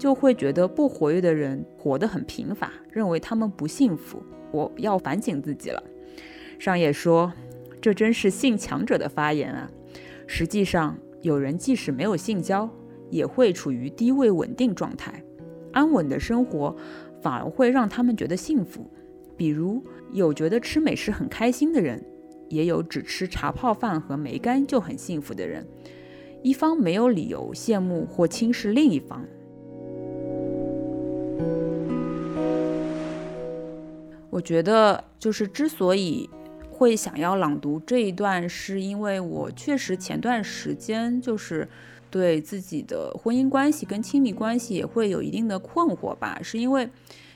就会觉得不活跃的人活得很贫乏，认为他们不幸福。我要反省自己了。”上野说：“这真是性强者的发言啊。实际上。”有人即使没有性交，也会处于低位稳定状态，安稳的生活反而会让他们觉得幸福。比如，有觉得吃美食很开心的人，也有只吃茶泡饭和梅干就很幸福的人。一方没有理由羡慕或轻视另一方。我觉得，就是之所以。会想要朗读这一段，是因为我确实前段时间就是对自己的婚姻关系跟亲密关系也会有一定的困惑吧。是因为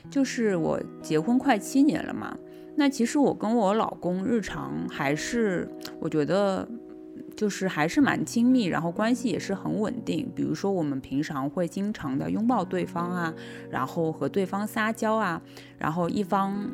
就是我结婚快七年了嘛，那其实我跟我老公日常还是我觉得就是还是蛮亲密，然后关系也是很稳定。比如说我们平常会经常的拥抱对方啊，然后和对方撒娇啊，然后一方。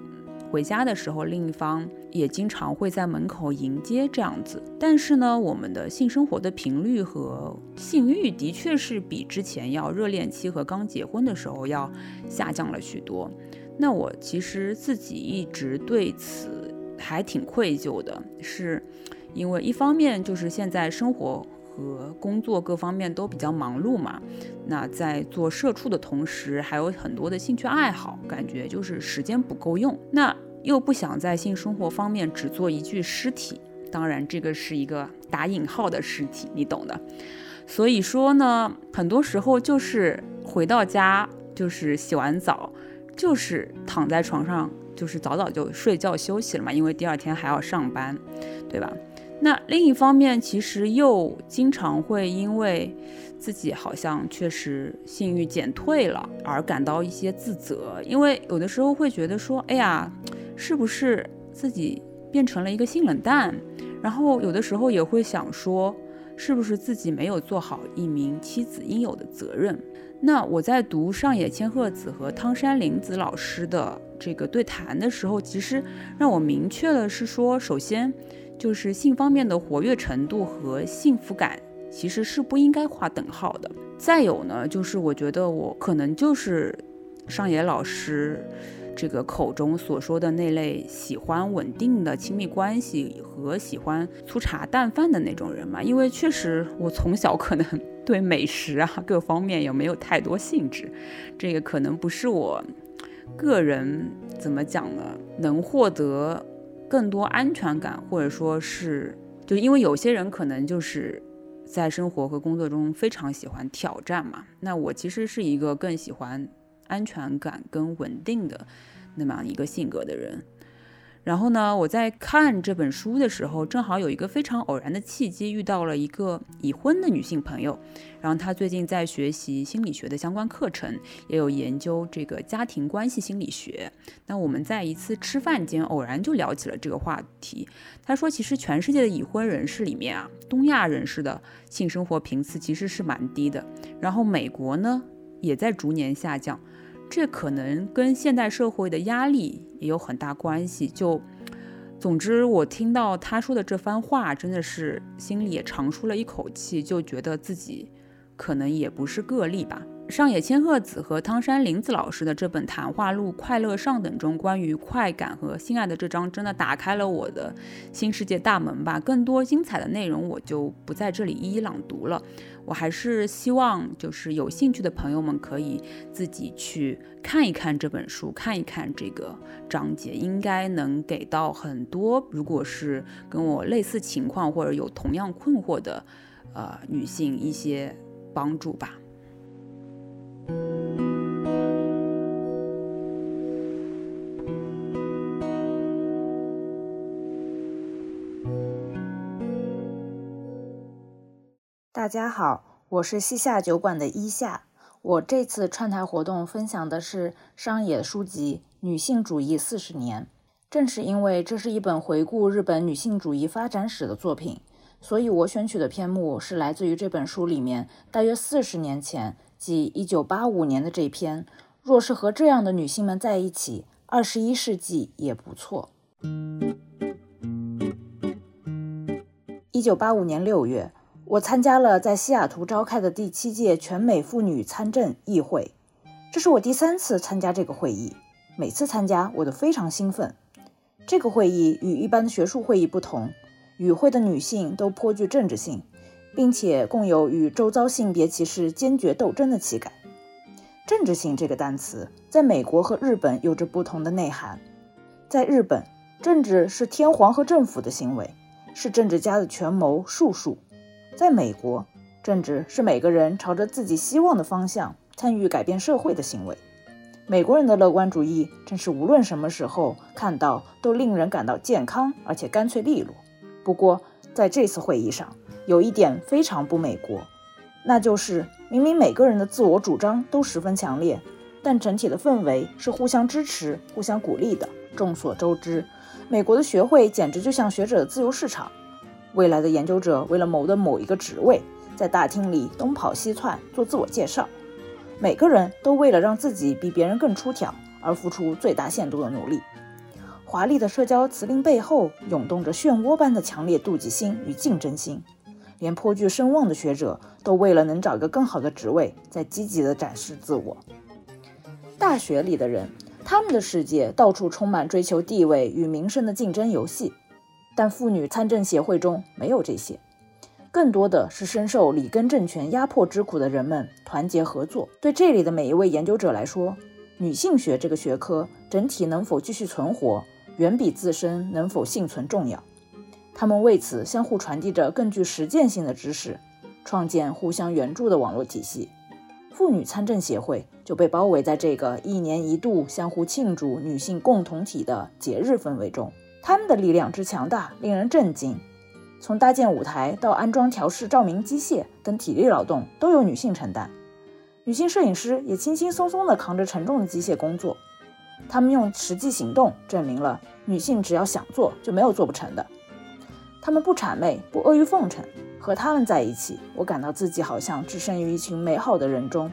回家的时候，另一方也经常会在门口迎接这样子。但是呢，我们的性生活的频率和性欲的确是比之前要热恋期和刚结婚的时候要下降了许多。那我其实自己一直对此还挺愧疚的，是因为一方面就是现在生活。和工作各方面都比较忙碌嘛，那在做社畜的同时，还有很多的兴趣爱好，感觉就是时间不够用。那又不想在性生活方面只做一具尸体，当然这个是一个打引号的尸体，你懂的。所以说呢，很多时候就是回到家，就是洗完澡，就是躺在床上，就是早早就睡觉休息了嘛，因为第二天还要上班，对吧？那另一方面，其实又经常会因为自己好像确实性欲减退了而感到一些自责，因为有的时候会觉得说，哎呀，是不是自己变成了一个性冷淡？然后有的时候也会想说，是不是自己没有做好一名妻子应有的责任？那我在读上野千鹤子和汤山林子老师的这个对谈的时候，其实让我明确了是说，首先。就是性方面的活跃程度和幸福感其实是不应该划等号的。再有呢，就是我觉得我可能就是上野老师这个口中所说的那类喜欢稳定的亲密关系和喜欢粗茶淡饭的那种人嘛。因为确实我从小可能 对美食啊各方面也没有太多兴致，这个可能不是我个人怎么讲呢，能获得。更多安全感，或者说是，就因为有些人可能就是在生活和工作中非常喜欢挑战嘛。那我其实是一个更喜欢安全感跟稳定的那么样一个性格的人。然后呢，我在看这本书的时候，正好有一个非常偶然的契机，遇到了一个已婚的女性朋友。然后她最近在学习心理学的相关课程，也有研究这个家庭关系心理学。那我们在一次吃饭间偶然就聊起了这个话题。她说，其实全世界的已婚人士里面啊，东亚人士的性生活频次其实是蛮低的。然后美国呢，也在逐年下降。这可能跟现代社会的压力也有很大关系。就，总之，我听到他说的这番话，真的是心里也长舒了一口气，就觉得自己可能也不是个例吧。上野千鹤子和汤山玲子老师的这本谈话录《快乐上等》中关于快感和性爱的这章，真的打开了我的新世界大门吧。更多精彩的内容我就不在这里一一朗读了。我还是希望，就是有兴趣的朋友们可以自己去看一看这本书，看一看这个章节，应该能给到很多，如果是跟我类似情况或者有同样困惑的，呃，女性一些帮助吧。大家好，我是西夏酒馆的伊夏。我这次串台活动分享的是上野书籍《女性主义四十年》。正是因为这是一本回顾日本女性主义发展史的作品，所以我选取的篇目是来自于这本书里面大约四十年前，即一九八五年的这篇。若是和这样的女性们在一起，二十一世纪也不错。一九八五年六月。我参加了在西雅图召开的第七届全美妇女参政议会，这是我第三次参加这个会议。每次参加，我都非常兴奋。这个会议与一般的学术会议不同，与会的女性都颇具政治性，并且共有与周遭性别歧视坚决斗争的气概。政治性这个单词在美国和日本有着不同的内涵。在日本，政治是天皇和政府的行为，是政治家的权谋术数。在美国，政治是每个人朝着自己希望的方向参与改变社会的行为。美国人的乐观主义正是无论什么时候看到都令人感到健康而且干脆利落。不过，在这次会议上，有一点非常不美国，那就是明明每个人的自我主张都十分强烈，但整体的氛围是互相支持、互相鼓励的。众所周知，美国的学会简直就像学者的自由市场。未来的研究者为了谋得某一个职位，在大厅里东跑西窜做自我介绍，每个人都为了让自己比别人更出挑而付出最大限度的努力。华丽的社交辞令背后涌动着漩涡般的强烈妒忌心与竞争心，连颇具声望的学者都为了能找一个更好的职位，在积极地展示自我。大学里的人，他们的世界到处充满追求地位与名声的竞争游戏。但妇女参政协会中没有这些，更多的是深受里根政权压迫之苦的人们团结合作。对这里的每一位研究者来说，女性学这个学科整体能否继续存活，远比自身能否幸存重要。他们为此相互传递着更具实践性的知识，创建互相援助的网络体系。妇女参政协会就被包围在这个一年一度相互庆祝女性共同体的节日氛围中。他们的力量之强大，令人震惊。从搭建舞台到安装调试照明机械等体力劳动，都由女性承担。女性摄影师也轻轻松松地扛着沉重的机械工作。他们用实际行动证明了，女性只要想做，就没有做不成的。他们不谄媚，不阿谀奉承。和他们在一起，我感到自己好像置身于一群美好的人中。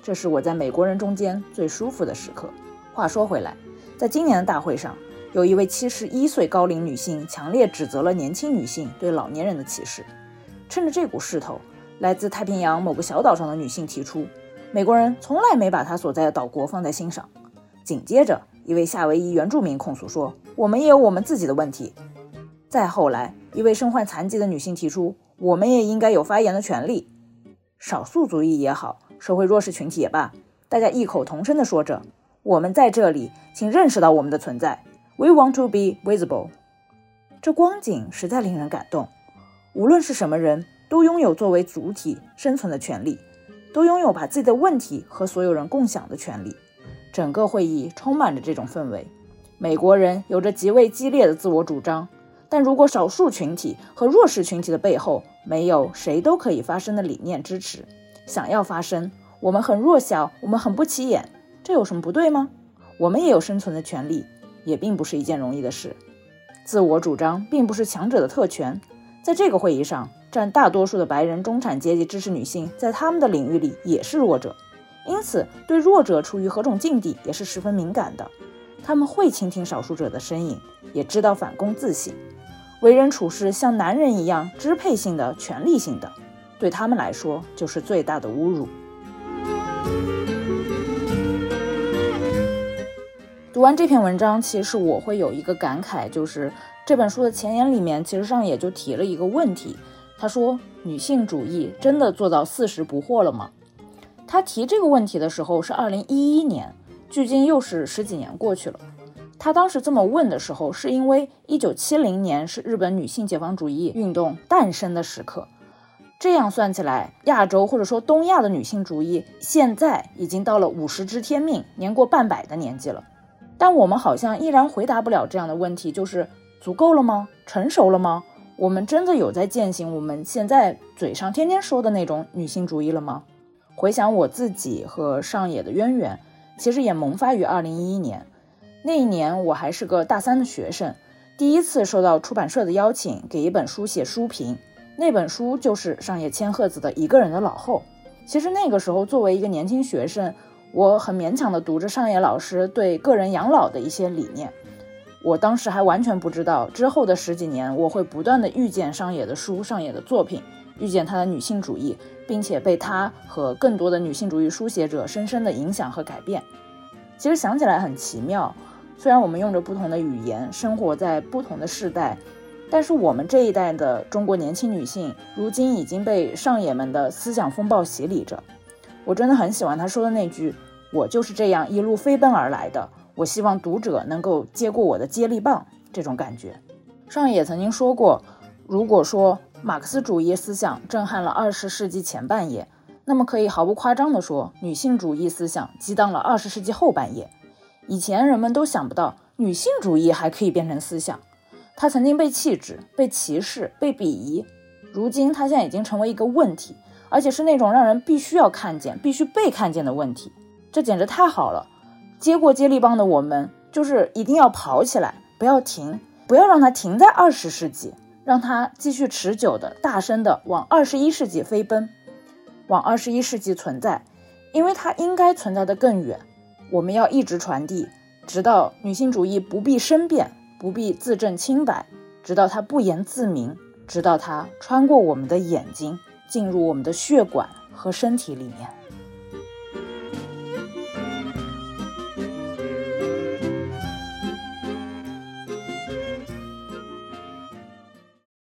这是我在美国人中间最舒服的时刻。话说回来，在今年的大会上，有一位七十一岁高龄女性强烈指责了年轻女性对老年人的歧视。趁着这股势头，来自太平洋某个小岛上的女性提出，美国人从来没把她所在的岛国放在心上。紧接着，一位夏威夷原住民控诉说，我们也有我们自己的问题。再后来，一位身患残疾的女性提出，我们也应该有发言的权利。少数族裔也好，社会弱势群体也罢，大家异口同声地说着，我们在这里，请认识到我们的存在。We want to be visible。这光景实在令人感动。无论是什么人，都拥有作为主体生存的权利，都拥有把自己的问题和所有人共享的权利。整个会议充满着这种氛围。美国人有着极为激烈的自我主张，但如果少数群体和弱势群体的背后没有谁都可以发声的理念支持，想要发声，我们很弱小，我们很不起眼，这有什么不对吗？我们也有生存的权利。也并不是一件容易的事。自我主张并不是强者的特权。在这个会议上，占大多数的白人中产阶级支持女性，在他们的领域里也是弱者，因此对弱者处于何种境地也是十分敏感的。他们会倾听少数者的声音，也知道反躬自省。为人处事像男人一样支配性的权利性的对他们来说就是最大的侮辱。读完这篇文章其实我会有一个感慨就是这本书的前言里面其实上也就提了一个问题他说女性主义真的做到四十不惑了吗？他提这个问题的时候是二零一一年距今又是十几年过去了他当时这么问的时候，是因为一九七零年是日本女性解放主义运动诞生的时刻。这样算起来，亚洲或者说东亚的女性主义现在已经到了五十知天命，年过半百的年纪了。但我们好像依然回答不了这样的问题，就是足够了吗？成熟了吗？我们真的有在践行我们现在嘴上天天说的那种女性主义了吗？回想我自己和上野的渊源，其实也萌发于二零一一年。那一年我还是个大三的学生，第一次受到出版社的邀请，给一本书写书评。那本书就是上野千鹤子的《一个人的老后》。其实那个时候，作为一个年轻学生，我很勉强地读着上野老师对个人养老的一些理念，我当时还完全不知道，之后的十几年我会不断地遇见上野的书、上野的作品，遇见他的女性主义，并且被他和更多的女性主义书写者深深的影响和改变。其实想起来很奇妙，虽然我们用着不同的语言，生活在不同的世代，但是我们这一代的中国年轻女性，如今已经被上野们的思想风暴洗礼着。我真的很喜欢他说的那句：“我就是这样一路飞奔而来的。”我希望读者能够接过我的接力棒，这种感觉。上野曾经说过，如果说马克思主义思想震撼了二十世纪前半叶，那么可以毫不夸张地说，女性主义思想激荡了二十世纪后半叶。以前人们都想不到女性主义还可以变成思想，它曾经被弃置、被歧视、被鄙夷，如今它现在已经成为一个问题。而且是那种让人必须要看见、必须被看见的问题，这简直太好了！接过接力棒的我们，就是一定要跑起来，不要停，不要让它停在二十世纪，让它继续持久的、大声的往二十一世纪飞奔，往二十一世纪存在，因为它应该存在的更远。我们要一直传递，直到女性主义不必申辩，不必自证清白，直到它不言自明，直到它穿过我们的眼睛。进入我们的血管和身体里面。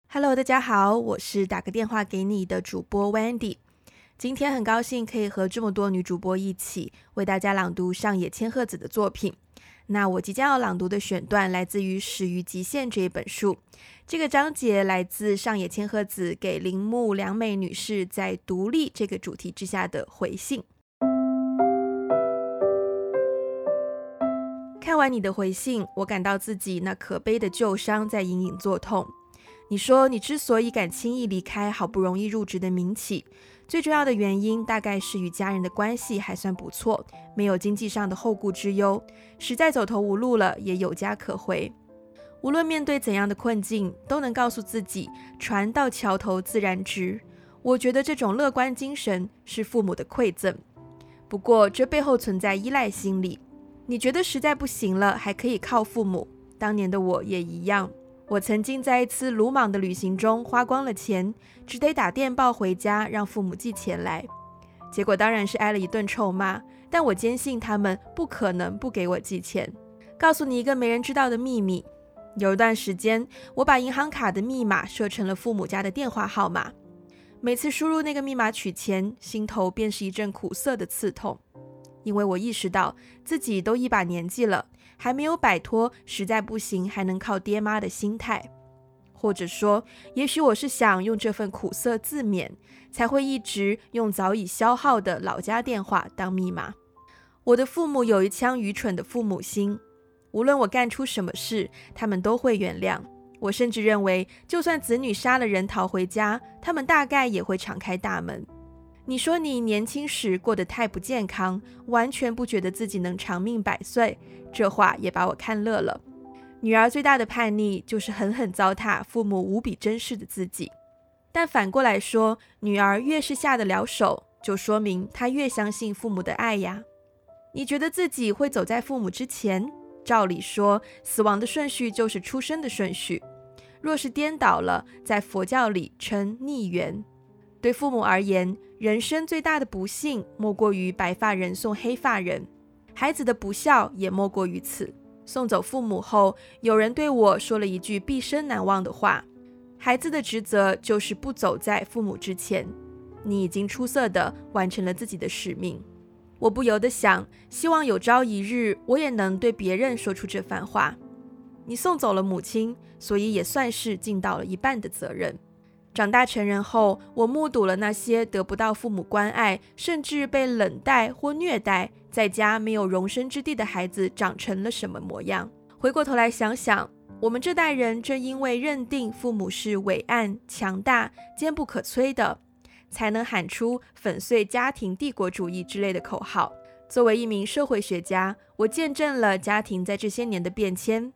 Hello，大家好，我是打个电话给你的主播 Wendy。今天很高兴可以和这么多女主播一起为大家朗读上野千鹤子的作品。那我即将要朗读的选段来自于《始于极限》这一本书。这个章节来自上野千鹤子给铃木良美女士在独立这个主题之下的回信。看完你的回信，我感到自己那可悲的旧伤在隐隐作痛。你说你之所以敢轻易离开好不容易入职的民企，最重要的原因大概是与家人的关系还算不错，没有经济上的后顾之忧，实在走投无路了也有家可回。无论面对怎样的困境，都能告诉自己船到桥头自然直。我觉得这种乐观精神是父母的馈赠，不过这背后存在依赖心理。你觉得实在不行了，还可以靠父母。当年的我也一样。我曾经在一次鲁莽的旅行中花光了钱，只得打电报回家让父母寄钱来，结果当然是挨了一顿臭骂。但我坚信他们不可能不给我寄钱。告诉你一个没人知道的秘密：有一段时间，我把银行卡的密码设成了父母家的电话号码。每次输入那个密码取钱，心头便是一阵苦涩的刺痛，因为我意识到自己都一把年纪了。还没有摆脱实在不行还能靠爹妈的心态，或者说，也许我是想用这份苦涩自勉，才会一直用早已消耗的老家电话当密码。我的父母有一腔愚蠢的父母心，无论我干出什么事，他们都会原谅。我甚至认为，就算子女杀了人逃回家，他们大概也会敞开大门。你说你年轻时过得太不健康，完全不觉得自己能长命百岁，这话也把我看乐了。女儿最大的叛逆就是狠狠糟蹋父母无比珍视的自己，但反过来说，女儿越是下得了手，就说明她越相信父母的爱呀。你觉得自己会走在父母之前？照理说，死亡的顺序就是出生的顺序，若是颠倒了，在佛教里称逆缘。对父母而言，人生最大的不幸莫过于白发人送黑发人。孩子的不孝也莫过于此。送走父母后，有人对我说了一句毕生难忘的话：“孩子的职责就是不走在父母之前。”你已经出色地完成了自己的使命。我不由得想，希望有朝一日我也能对别人说出这番话。你送走了母亲，所以也算是尽到了一半的责任。长大成人后，我目睹了那些得不到父母关爱，甚至被冷待或虐待，在家没有容身之地的孩子长成了什么模样。回过头来想想，我们这代人正因为认定父母是伟岸、强大、坚不可摧的，才能喊出“粉碎家庭帝国主义”之类的口号。作为一名社会学家，我见证了家庭在这些年的变迁，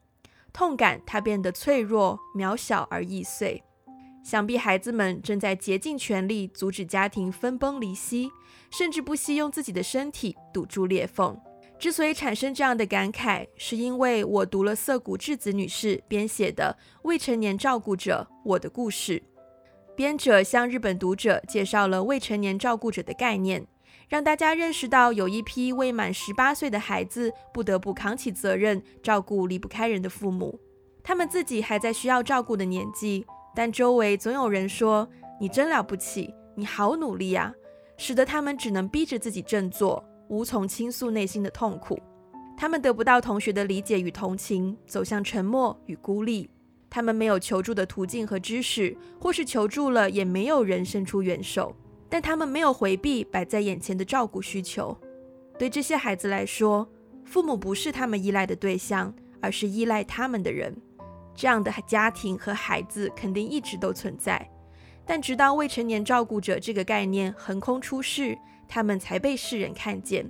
痛感它变得脆弱、渺小而易碎。想必孩子们正在竭尽全力阻止家庭分崩离析，甚至不惜用自己的身体堵住裂缝。之所以产生这样的感慨，是因为我读了涩谷智子女士编写的《未成年照顾者：我的故事》。编者向日本读者介绍了未成年照顾者的概念，让大家认识到有一批未满十八岁的孩子不得不扛起责任，照顾离不开人的父母，他们自己还在需要照顾的年纪。但周围总有人说：“你真了不起，你好努力呀！”使得他们只能逼着自己振作，无从倾诉内心的痛苦。他们得不到同学的理解与同情，走向沉默与孤立。他们没有求助的途径和知识，或是求助了也没有人伸出援手。但他们没有回避摆在眼前的照顾需求。对这些孩子来说，父母不是他们依赖的对象，而是依赖他们的人。这样的家庭和孩子肯定一直都存在，但直到未成年照顾者这个概念横空出世，他们才被世人看见。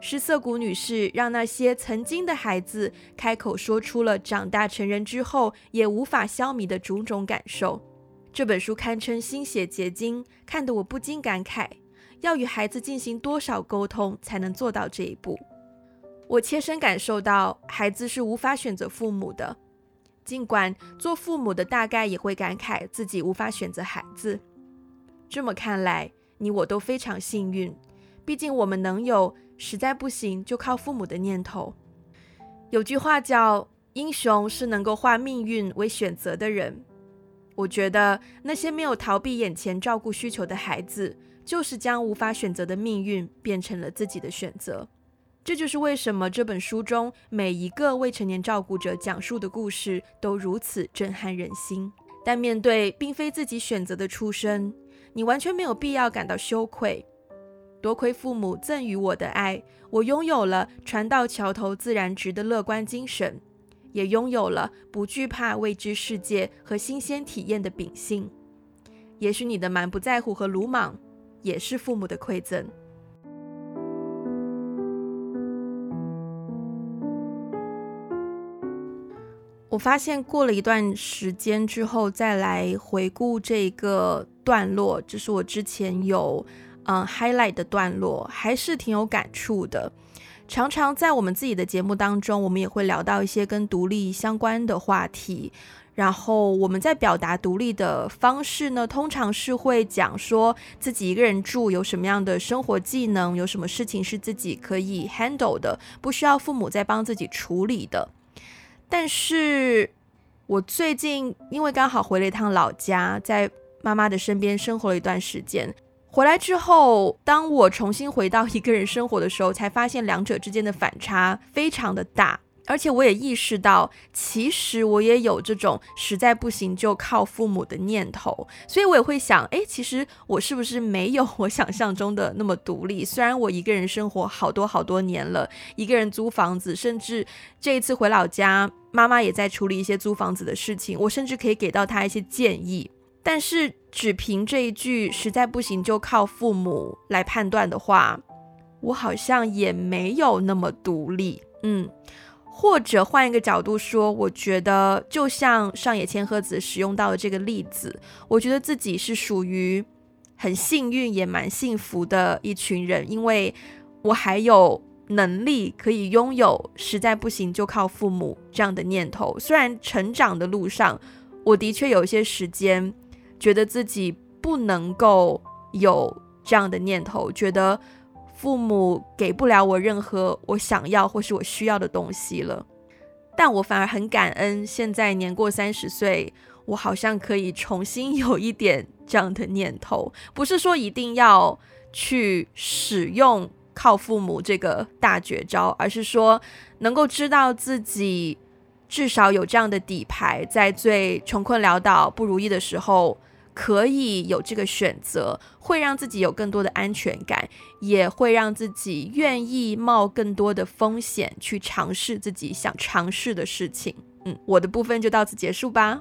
施瑟谷女士让那些曾经的孩子开口说出了长大成人之后也无法消弭的种种感受。这本书堪称心血结晶，看得我不禁感慨：要与孩子进行多少沟通才能做到这一步？我切身感受到，孩子是无法选择父母的。尽管做父母的大概也会感慨自己无法选择孩子，这么看来，你我都非常幸运。毕竟我们能有实在不行就靠父母的念头。有句话叫“英雄是能够化命运为选择的人”。我觉得那些没有逃避眼前照顾需求的孩子，就是将无法选择的命运变成了自己的选择。这就是为什么这本书中每一个未成年照顾者讲述的故事都如此震撼人心。但面对并非自己选择的出生，你完全没有必要感到羞愧。多亏父母赠予我的爱，我拥有了船到桥头自然直的乐观精神，也拥有了不惧怕未知世界和新鲜体验的秉性。也许你的满不在乎和鲁莽，也是父母的馈赠。我发现过了一段时间之后，再来回顾这个段落，这是我之前有嗯 highlight 的段落，还是挺有感触的。常常在我们自己的节目当中，我们也会聊到一些跟独立相关的话题。然后我们在表达独立的方式呢，通常是会讲说自己一个人住有什么样的生活技能，有什么事情是自己可以 handle 的，不需要父母再帮自己处理的。但是，我最近因为刚好回了一趟老家，在妈妈的身边生活了一段时间。回来之后，当我重新回到一个人生活的时候，才发现两者之间的反差非常的大。而且我也意识到，其实我也有这种实在不行就靠父母的念头，所以我也会想，诶，其实我是不是没有我想象中的那么独立？虽然我一个人生活好多好多年了，一个人租房子，甚至这一次回老家，妈妈也在处理一些租房子的事情，我甚至可以给到她一些建议。但是只凭这一句实在不行就靠父母来判断的话，我好像也没有那么独立，嗯。或者换一个角度说，我觉得就像上野千鹤子使用到的这个例子，我觉得自己是属于很幸运也蛮幸福的一群人，因为我还有能力可以拥有实在不行就靠父母这样的念头。虽然成长的路上，我的确有一些时间觉得自己不能够有这样的念头，觉得。父母给不了我任何我想要或是我需要的东西了。但我反而很感恩，现在年过三十岁，我好像可以重新有一点这样的念头，不是说一定要去使用靠父母这个大绝招，而是说能够知道自己至少有这样的底牌，在最穷困潦倒、不如意的时候。可以有这个选择，会让自己有更多的安全感，也会让自己愿意冒更多的风险去尝试自己想尝试的事情。嗯，我的部分就到此结束吧。